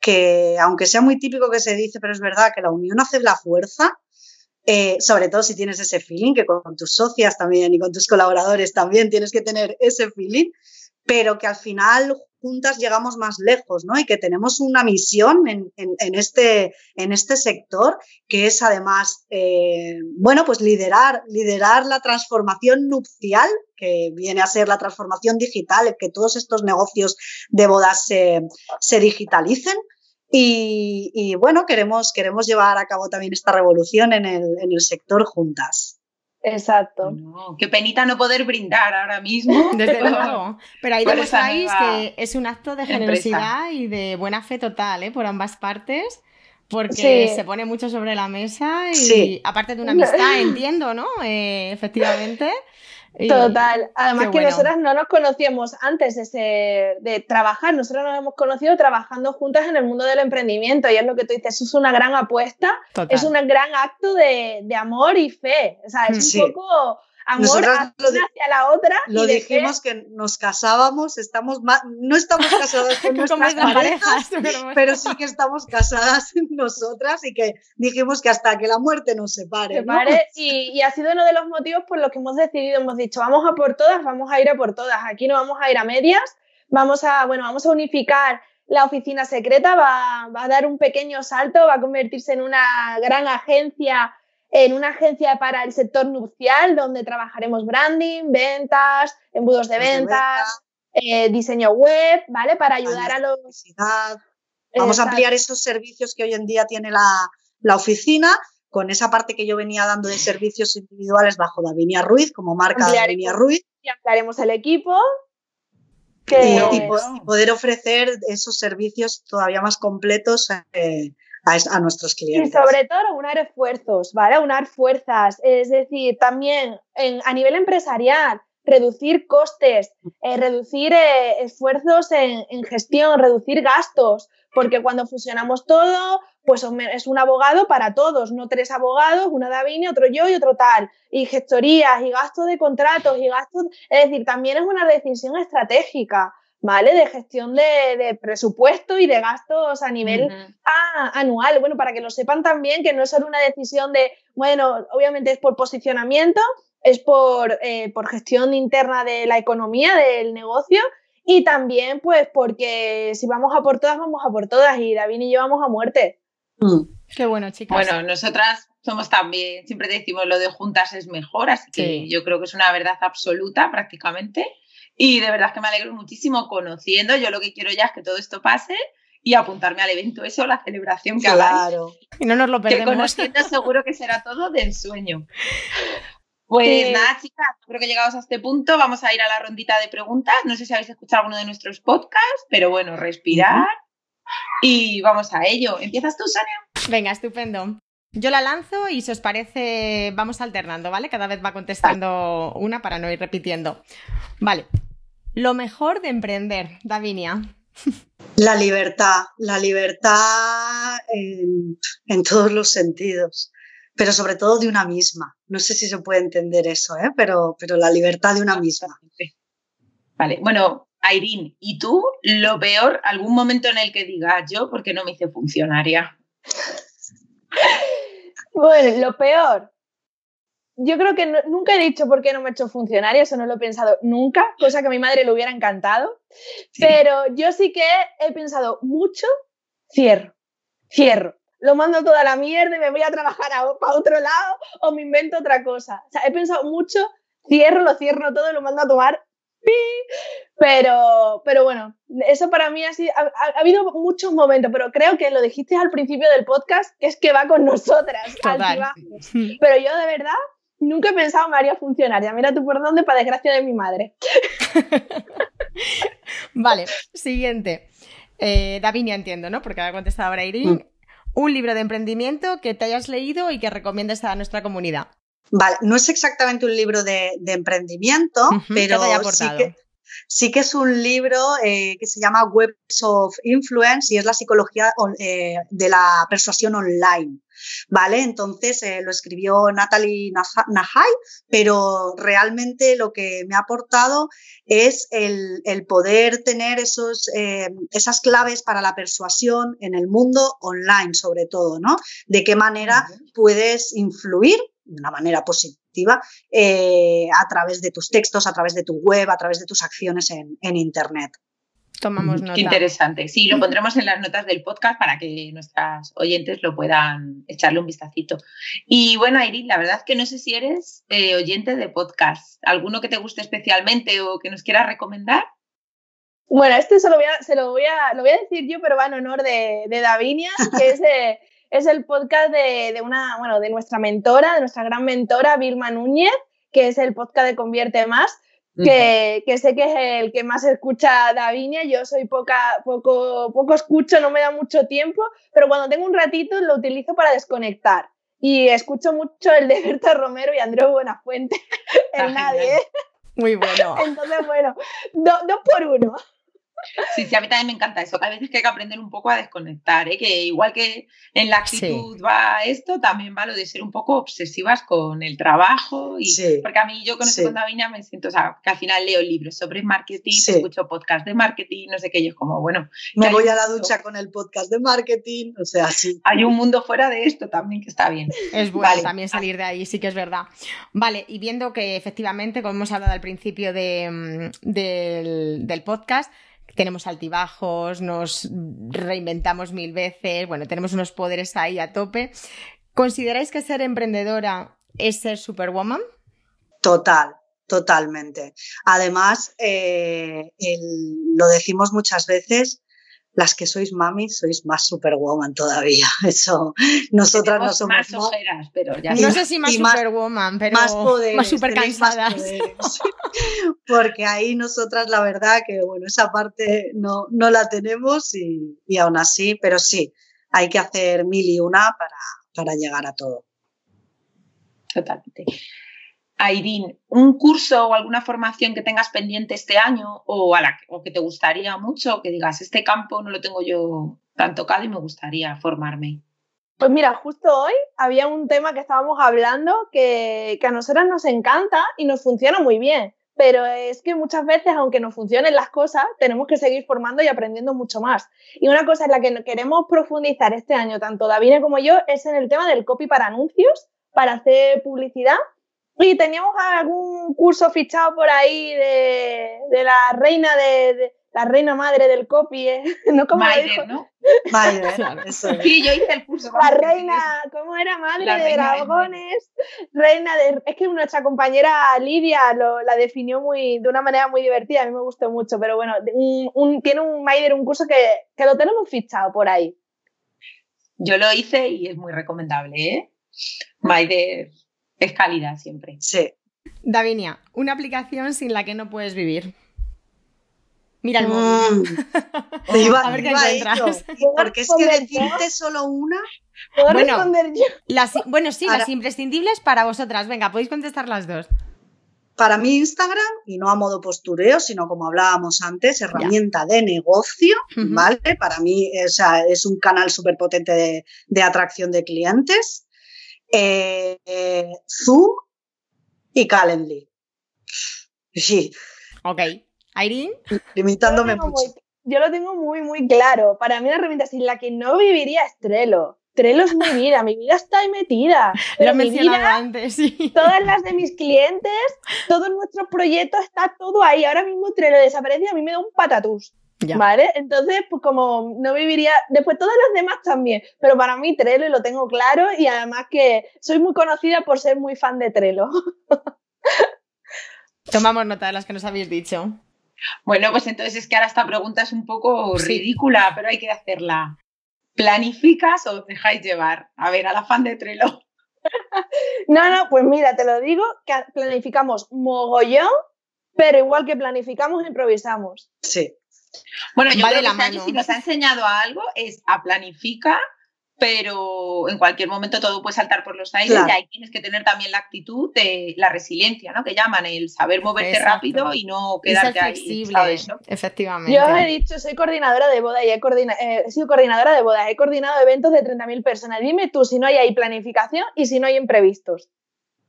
que aunque sea muy típico que se dice, pero es verdad que la unión hace la fuerza, eh, sobre todo si tienes ese feeling, que con tus socias también y con tus colaboradores también tienes que tener ese feeling, pero que al final juntas llegamos más lejos, ¿no? Y que tenemos una misión en, en, este, en este sector, que es además, eh, bueno, pues liderar, liderar la transformación nupcial, que viene a ser la transformación digital, que todos estos negocios de bodas se, se digitalicen. Y, bueno, queremos, queremos llevar a cabo también esta revolución en el, en el sector juntas. Exacto. qué penita no poder brindar ahora mismo. Desde luego. Pero ahí demostráis que es un acto de generosidad y de buena fe total, ¿eh? Por ambas partes. Porque se pone mucho sobre la mesa y aparte de una amistad, entiendo, ¿no? Eh, efectivamente. Total. Además que nosotras no nos conocíamos antes de, de trabajar, nosotras nos hemos conocido trabajando juntas en el mundo del emprendimiento. Y es lo que tú dices, eso es una gran apuesta, es un gran acto de, de, amor y fe. O sea, es un poco amor hacia la otra. Lo dijimos que... nos casábamos, estamos no estamos casadas con nuestras parejas, pero sí que estamos casadas nosotras y que dijimos que hasta que la muerte nos separe. y, y, ha sido uno de los motivos por los que hemos decidido, hemos dicho, vamos a por todas, vamos a ir a por todas, aquí no vamos a ir a medias, vamos a, bueno, vamos a unificar la oficina secreta, va, va a dar un pequeño salto, va a convertirse en una gran agencia en una agencia para el sector nupcial donde trabajaremos branding, ventas, embudos de ventas, eh, diseño web, ¿vale? Para ayudar a los... Vamos a ampliar esos servicios que hoy en día tiene la, oficina con esa parte que yo venía dando de servicios individuales bajo Davinia Ruiz, como marca Davinia Ruiz. Y ampliaremos el equipo. y, poder ofrecer esos servicios todavía más completos eh, a, nuestros clientes. Y sobre todo aunar esfuerzos, ¿vale? Aunar fuerzas. Es decir, también a nivel empresarial, reducir costes, eh, reducir eh, esfuerzos en, gestión, reducir gastos, porque cuando fusionamos todo, pues es un abogado para todos, no tres abogados, una Davini, otro yo y otro tal, y gestorías, y gastos de contratos, y gastos, es decir, también es una decisión estratégica. ¿Vale? De gestión de, presupuesto y de gastos a nivel anual. Bueno, para que lo sepan también, que no es solo una decisión de, bueno, obviamente es por posicionamiento, es por, eh, por gestión interna de la economía, del negocio, y también, pues, porque si vamos a por todas, vamos a por todas, y David y yo vamos a muerte. Mm. Qué bueno, chicas. Bueno, nosotras somos también, siempre decimos lo de juntas es mejor, así que yo creo que es una verdad absoluta prácticamente. Y de verdad que me alegro muchísimo conociendo. Yo lo que quiero ya es que todo esto pase y apuntarme al evento eso, la celebración que claro. Y no nos lo perdemos. Que conociendo seguro que será todo del sueño. Pues nada, chicas, creo que llegados a este punto vamos a ir a la rondita de preguntas. No sé si habéis escuchado alguno de nuestros podcasts, pero bueno, respirar y vamos a ello. ¿Empiezas tú, Sonia? Venga, estupendo. Yo la lanzo y si os parece, vamos alternando, ¿vale? Cada vez va contestando una para no ir repitiendo. Vale. Lo mejor de emprender, Davinia. La libertad, la libertad en, todos los sentidos, pero sobre todo de una misma. No sé si se puede entender eso, ¿eh? pero, pero la libertad de una misma. Vale, bueno, Airín, ¿y tú lo peor, algún momento en el que digas yo, porque no me hice funcionaria? Bueno, lo peor. Yo creo que nunca he dicho por qué no me he hecho funcionaria, eso no lo he pensado nunca, cosa que a mi madre le hubiera encantado. Pero yo sí que he pensado mucho, cierro, cierro. Lo mando toda la mierda y me voy a trabajar para otro lado o me invento otra cosa. O sea, he pensado mucho, cierro, lo cierro todo y lo mando a tomar pero, pero bueno, eso para mí ha, sido, ha, habido muchos momentos, pero creo que lo dijiste al principio del podcast, que es que va con nosotras. Pero yo de verdad nunca he pensado en María funcionaria. Mira tú por dónde, para desgracia de mi madre. vale, siguiente. Eh, Davinia entiendo, ¿no? Porque ha contestado ahora Irene. Mm. Un libro de emprendimiento que te hayas leído y que recomiendes a nuestra comunidad. Vale, no es exactamente un libro de, emprendimiento, pero sí que, sí que, es un libro eh, que se llama Webs of Influence y es la psicología eh, de la persuasión online. ¿Vale? Entonces eh, lo escribió Natalie Nahai, pero realmente lo que me ha aportado es el, poder tener esos, esas claves para la persuasión en el mundo online, sobre todo, ¿no? De qué manera puedes influir de una manera positiva eh, a través de tus textos, a través de tu web, a través de tus acciones en, Internet. Tomamos nota. interesante. Sí, lo pondremos en las notas del podcast para que nuestras oyentes lo puedan echarle un vistacito. Y bueno, Airin, la verdad es que no sé si eres eh, oyente de podcast. ¿Alguno que te guste especialmente o que nos quieras recomendar? Bueno, este se lo voy a, se lo voy a, lo voy a decir yo, pero va en honor de, de Davinia, que es de es el podcast de, una, bueno, de nuestra mentora, de nuestra gran mentora, Vilma Núñez, que es el podcast de Convierte Más, que, sé que es el que más escucha Davinia. Yo soy poca, poco, poco escucho, no me da mucho tiempo, pero cuando tengo un ratito lo utilizo para desconectar. Y escucho mucho el de Berta Romero y Andrés Buenafuente, el nadie. Muy bueno. Entonces, bueno, dos por uno. Sí, sí, a mí también me encanta eso, que a veces que hay que aprender un poco a desconectar, ¿eh? que igual que en la actitud va esto, también va lo de ser un poco obsesivas con el trabajo, y, porque a mí yo con sí. con Davina me siento, o sea, que al final leo libros sobre marketing, escucho podcast de marketing, no sé qué, yo es como, bueno. Me voy a la ducha con el podcast de marketing, o sea, sí. Hay un mundo fuera de esto también que está bien. Es bueno también salir de ahí, sí que es verdad. Vale, y viendo que efectivamente, como hemos hablado al principio de, mm, del, del podcast, tenemos altibajos, nos reinventamos mil veces, bueno, tenemos unos poderes ahí a tope. ¿Consideráis que ser emprendedora es ser superwoman? Total, totalmente. Además, eh, lo decimos muchas veces, las que sois mami sois más superwoman todavía. Eso, nosotras no somos más ojeras, pero ya No sé si más superwoman, pero más, poderes, más super cansadas. Porque ahí nosotras la verdad que bueno, esa parte no, no la tenemos y, y aún así, pero sí, hay que hacer mil y una para, para llegar a todo. Totalmente. Airín, ¿un curso o alguna formación que tengas pendiente este año o, a la, que te gustaría mucho, que digas, este campo no lo tengo yo tan tocado y me gustaría formarme? Pues mira, justo hoy había un tema que estábamos hablando que, a nosotras nos encanta y nos funciona muy bien, pero es que muchas veces, aunque nos funcionen las cosas, tenemos que seguir formando y aprendiendo mucho más. Y una cosa en la que queremos profundizar este año, tanto David como yo, es en el tema del copy para anuncios, para hacer publicidad y teníamos algún curso fichado por ahí de, de la reina de, la reina madre del copy, ¿eh? ¿no? como ¿no? Sí, yo hice el curso. La reina, ¿cómo era? Madre de dragones, reina de... Es que nuestra compañera Lidia lo, la definió muy, de una manera muy divertida, a mí me gustó mucho, pero bueno, un, tiene un Maider, un curso que, que lo tenemos fichado por ahí. Yo lo hice y es muy recomendable, ¿eh? Maider es calidad siempre. Sí. Davinia, una aplicación sin la que no puedes vivir. Mira el móvil. Mm. a ver qué encuentras. Porque es que decirte solo una. ¿Puedo bueno, responder yo? Las, bueno, sí, las imprescindibles para vosotras. Venga, podéis contestar las dos. Para mí Instagram, y no a modo postureo, sino como hablábamos antes, herramienta de negocio, ¿vale? Para mí es, es un canal súper potente de, de, atracción de clientes. Eh, Zoom y Calendly. Sí. Ok. Irene. Limitándome mucho. yo lo tengo muy, muy claro. Para mí, la herramienta sin la que no viviría es Trello. Trello es mi vida, mi vida está ahí metida. Lo he mencionado antes, sí. Todas las de mis clientes, todos nuestros proyectos, está todo ahí. Ahora mismo Trello desaparece y a mí me da un patatús. ¿Vale? Entonces, pues como no viviría, después todas las demás también, pero para mí Trello lo tengo claro y además que soy muy conocida por ser muy fan de Trello. Tomamos nota de las que nos habéis dicho. Bueno, pues entonces es que ahora esta pregunta es un poco ridícula, pero hay que hacerla. ¿Planificas o dejáis llevar? A ver, a la fan de Trello. no, no, pues mira, te lo digo, que planificamos mogollón, pero igual que planificamos, improvisamos. Sí. Bueno, yo creo que este si nos ha enseñado algo es a planificar pero en cualquier momento todo puede saltar por los aires y ahí tienes que tener también la actitud de la resiliencia, ¿no? Que llaman el saber moverte rápido y no quedarte ahí. Flexible, efectivamente. Yo he dicho, soy coordinadora de boda y he, eh, he sido coordinadora de boda, he coordinado eventos de 30.000 personas. Dime tú si no hay ahí planificación y si no hay imprevistos.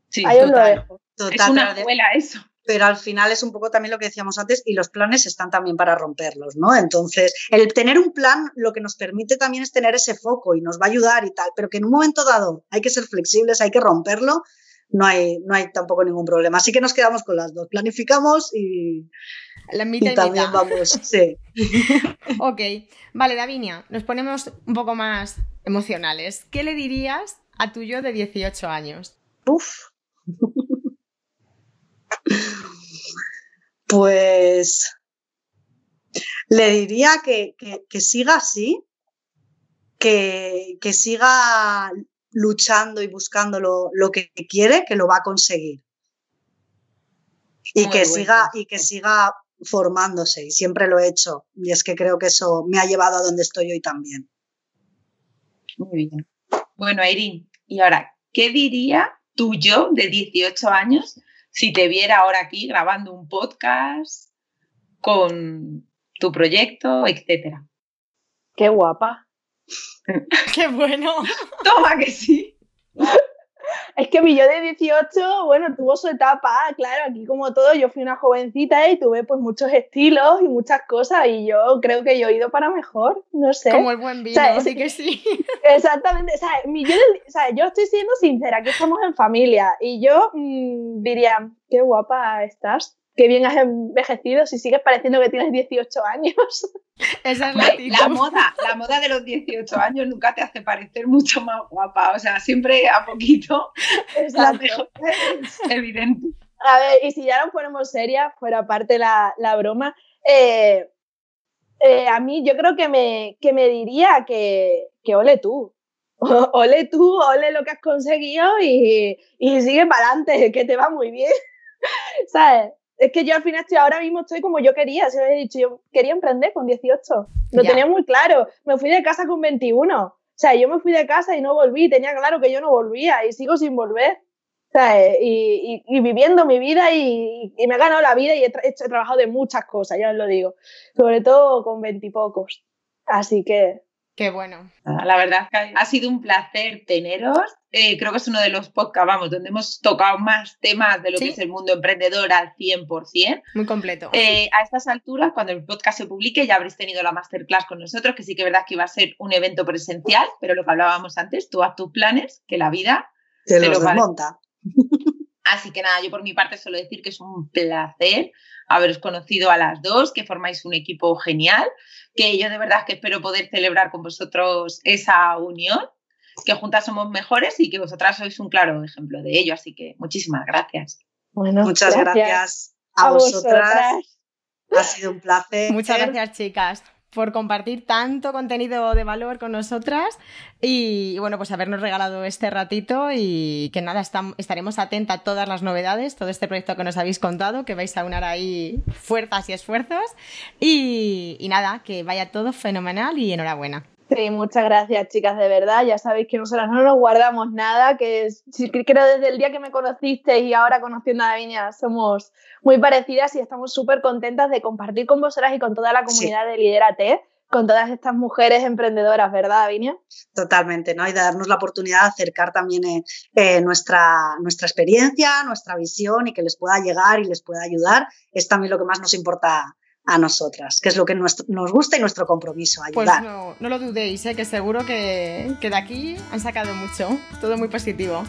Sí, ahí os lo dejo. es una escuela eso pero al final es un poco también lo que decíamos antes y los planes están también para romperlos, ¿no? Entonces, el tener un plan lo que nos permite también es tener ese foco y nos va a ayudar y tal, pero que en un momento dado hay que ser flexibles, hay que romperlo, no hay, no hay tampoco ningún problema. Así que nos quedamos con las dos, planificamos y, La mitad y también vamos, sí. ok, vale, Davinia, nos ponemos un poco más emocionales. ¿Qué le dirías a tu yo de 18 años? Uf. Pues le diría que, siga así, que, siga luchando y buscando lo, que quiere, que lo va a conseguir. Y que, siga, y que siga formándose, y siempre lo he hecho. Y es que creo que eso me ha llevado a donde estoy hoy también. Muy bien. Bueno, Irene, y ahora, ¿qué diría tú yo de 18 años si te viera ahora aquí grabando un podcast con tu proyecto, etcétera. Qué guapa. Qué bueno. Toma que sí. Es que mi yo de 18, bueno, tuvo su etapa, claro, aquí como todo, yo fui una jovencita y tuve pues muchos estilos y muchas cosas y yo creo que yo he ido para mejor, no sé. Como el buen vino, así que sí. Exactamente, o sea, mi yo, o sea, yo estoy siendo sincera, que estamos en familia y yo mm, diría, qué guapa estás, qué bien has envejecido si sigues pareciendo que tienes 18 años. Esa es la, moda, la moda de los 18 años nunca te hace parecer mucho más guapa, o sea, siempre a poquito es evidente. A ver, y si ya nos ponemos serias, fuera parte la, la broma, eh, eh, a mí yo creo que me, que me diría que, que ole tú. ole tú, ole lo que has conseguido y, y sigue para adelante, que te va muy bien. ¿Sabes? Es que yo al final estoy ahora mismo estoy como yo quería, se he dicho, yo quería emprender con 18. Lo tenía muy claro. Me fui de casa con 21. O sea, yo me fui de casa y no volví, tenía claro que yo no volvía y sigo sin volver. ¿sabes? Y, y, viviendo mi vida y, y, me he ganado la vida y he, he, trabajado de muchas cosas, ya os lo digo. Sobre todo con veintipocos. Así que Qué bueno. La verdad que ha sido un placer teneros. Eh, creo que es uno de los podcasts, vamos, donde hemos tocado más temas de lo que es el mundo emprendedor al 100%. Muy completo. Eh, a estas alturas, cuando el podcast se publique, ya habréis tenido la masterclass con nosotros, que sí que es verdad que iba a ser un evento presencial, pero lo que hablábamos antes, tú haz tus planes, que la vida se, se los desmonta. Así que nada, yo por mi parte suelo decir que es un placer haberos conocido a las dos, que formáis un equipo genial, que yo de verdad que espero poder celebrar con vosotros esa unión, que juntas somos mejores y que vosotras sois un claro ejemplo de ello. Así que muchísimas gracias. Bueno, muchas gracias, a, vosotras. Ha sido un placer. Muchas gracias, chicas por compartir tanto contenido de valor con nosotras y, bueno, pues habernos regalado este ratito y que nada, estaremos atentas a todas las novedades, todo este proyecto que nos habéis contado, que vais a unar ahí fuerzas y esfuerzos y, y nada, que vaya todo fenomenal y enhorabuena. Sí, muchas gracias, chicas, de verdad. Ya sabéis que nosotras no nos guardamos nada, que es, creo desde el día que me conociste y ahora conociendo a Davinia somos muy parecidas y estamos súper contentas de compartir con vosotras y con toda la comunidad de Liderate, con todas estas mujeres emprendedoras, ¿verdad, Davinia? Totalmente, ¿no? Y de darnos la oportunidad de acercar también eh, eh, nuestra, nuestra experiencia, nuestra visión y que les pueda llegar y les pueda ayudar. Es también lo que más nos importa a nosotras, que es lo que nos, nos gusta y nuestro compromiso, pues ayudar. Pues no, no lo dudéis, ¿eh? que seguro que, que de aquí han sacado mucho, todo muy positivo.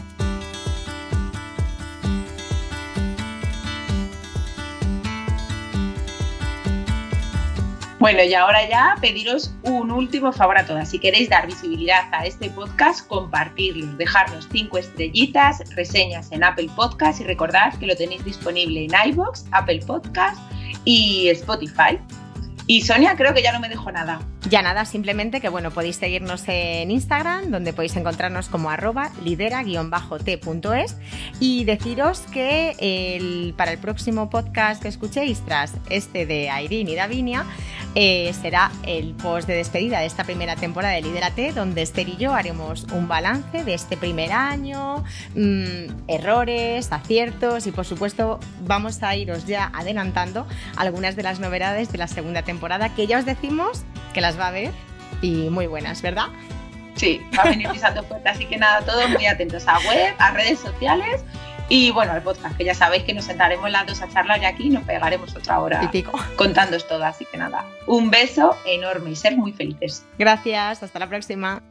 Bueno, y ahora ya pediros un último favor a todas. Si queréis dar visibilidad a este podcast, compartirlo, dejarnos cinco estrellitas, reseñas en Apple Podcast y recordad que lo tenéis disponible en iBox, Apple Podcast y Spotify. Y Sonia creo que ya no me dejó nada. Ya nada, simplemente que bueno, podéis seguirnos en Instagram, donde podéis encontrarnos como arroba lidera-t.es y deciros que el, para el próximo podcast que escuchéis tras este de Irene y Davinia, eh, será el post de despedida de esta primera temporada de Lidérate, donde Esther y yo haremos un balance de este primer año, mmm, errores, aciertos y por supuesto vamos a iros ya adelantando algunas de las novedades de la segunda temporada que ya os decimos que las va a ver y muy buenas, ¿verdad? Sí, va a venir pisando puertas, así que nada, todos muy atentos a web, a redes sociales y bueno, al podcast, que ya sabéis que nos sentaremos las dos a charlar y aquí nos pegaremos otra hora contándoos todo, así que nada, un beso enorme y ser muy felices. Gracias, hasta la próxima.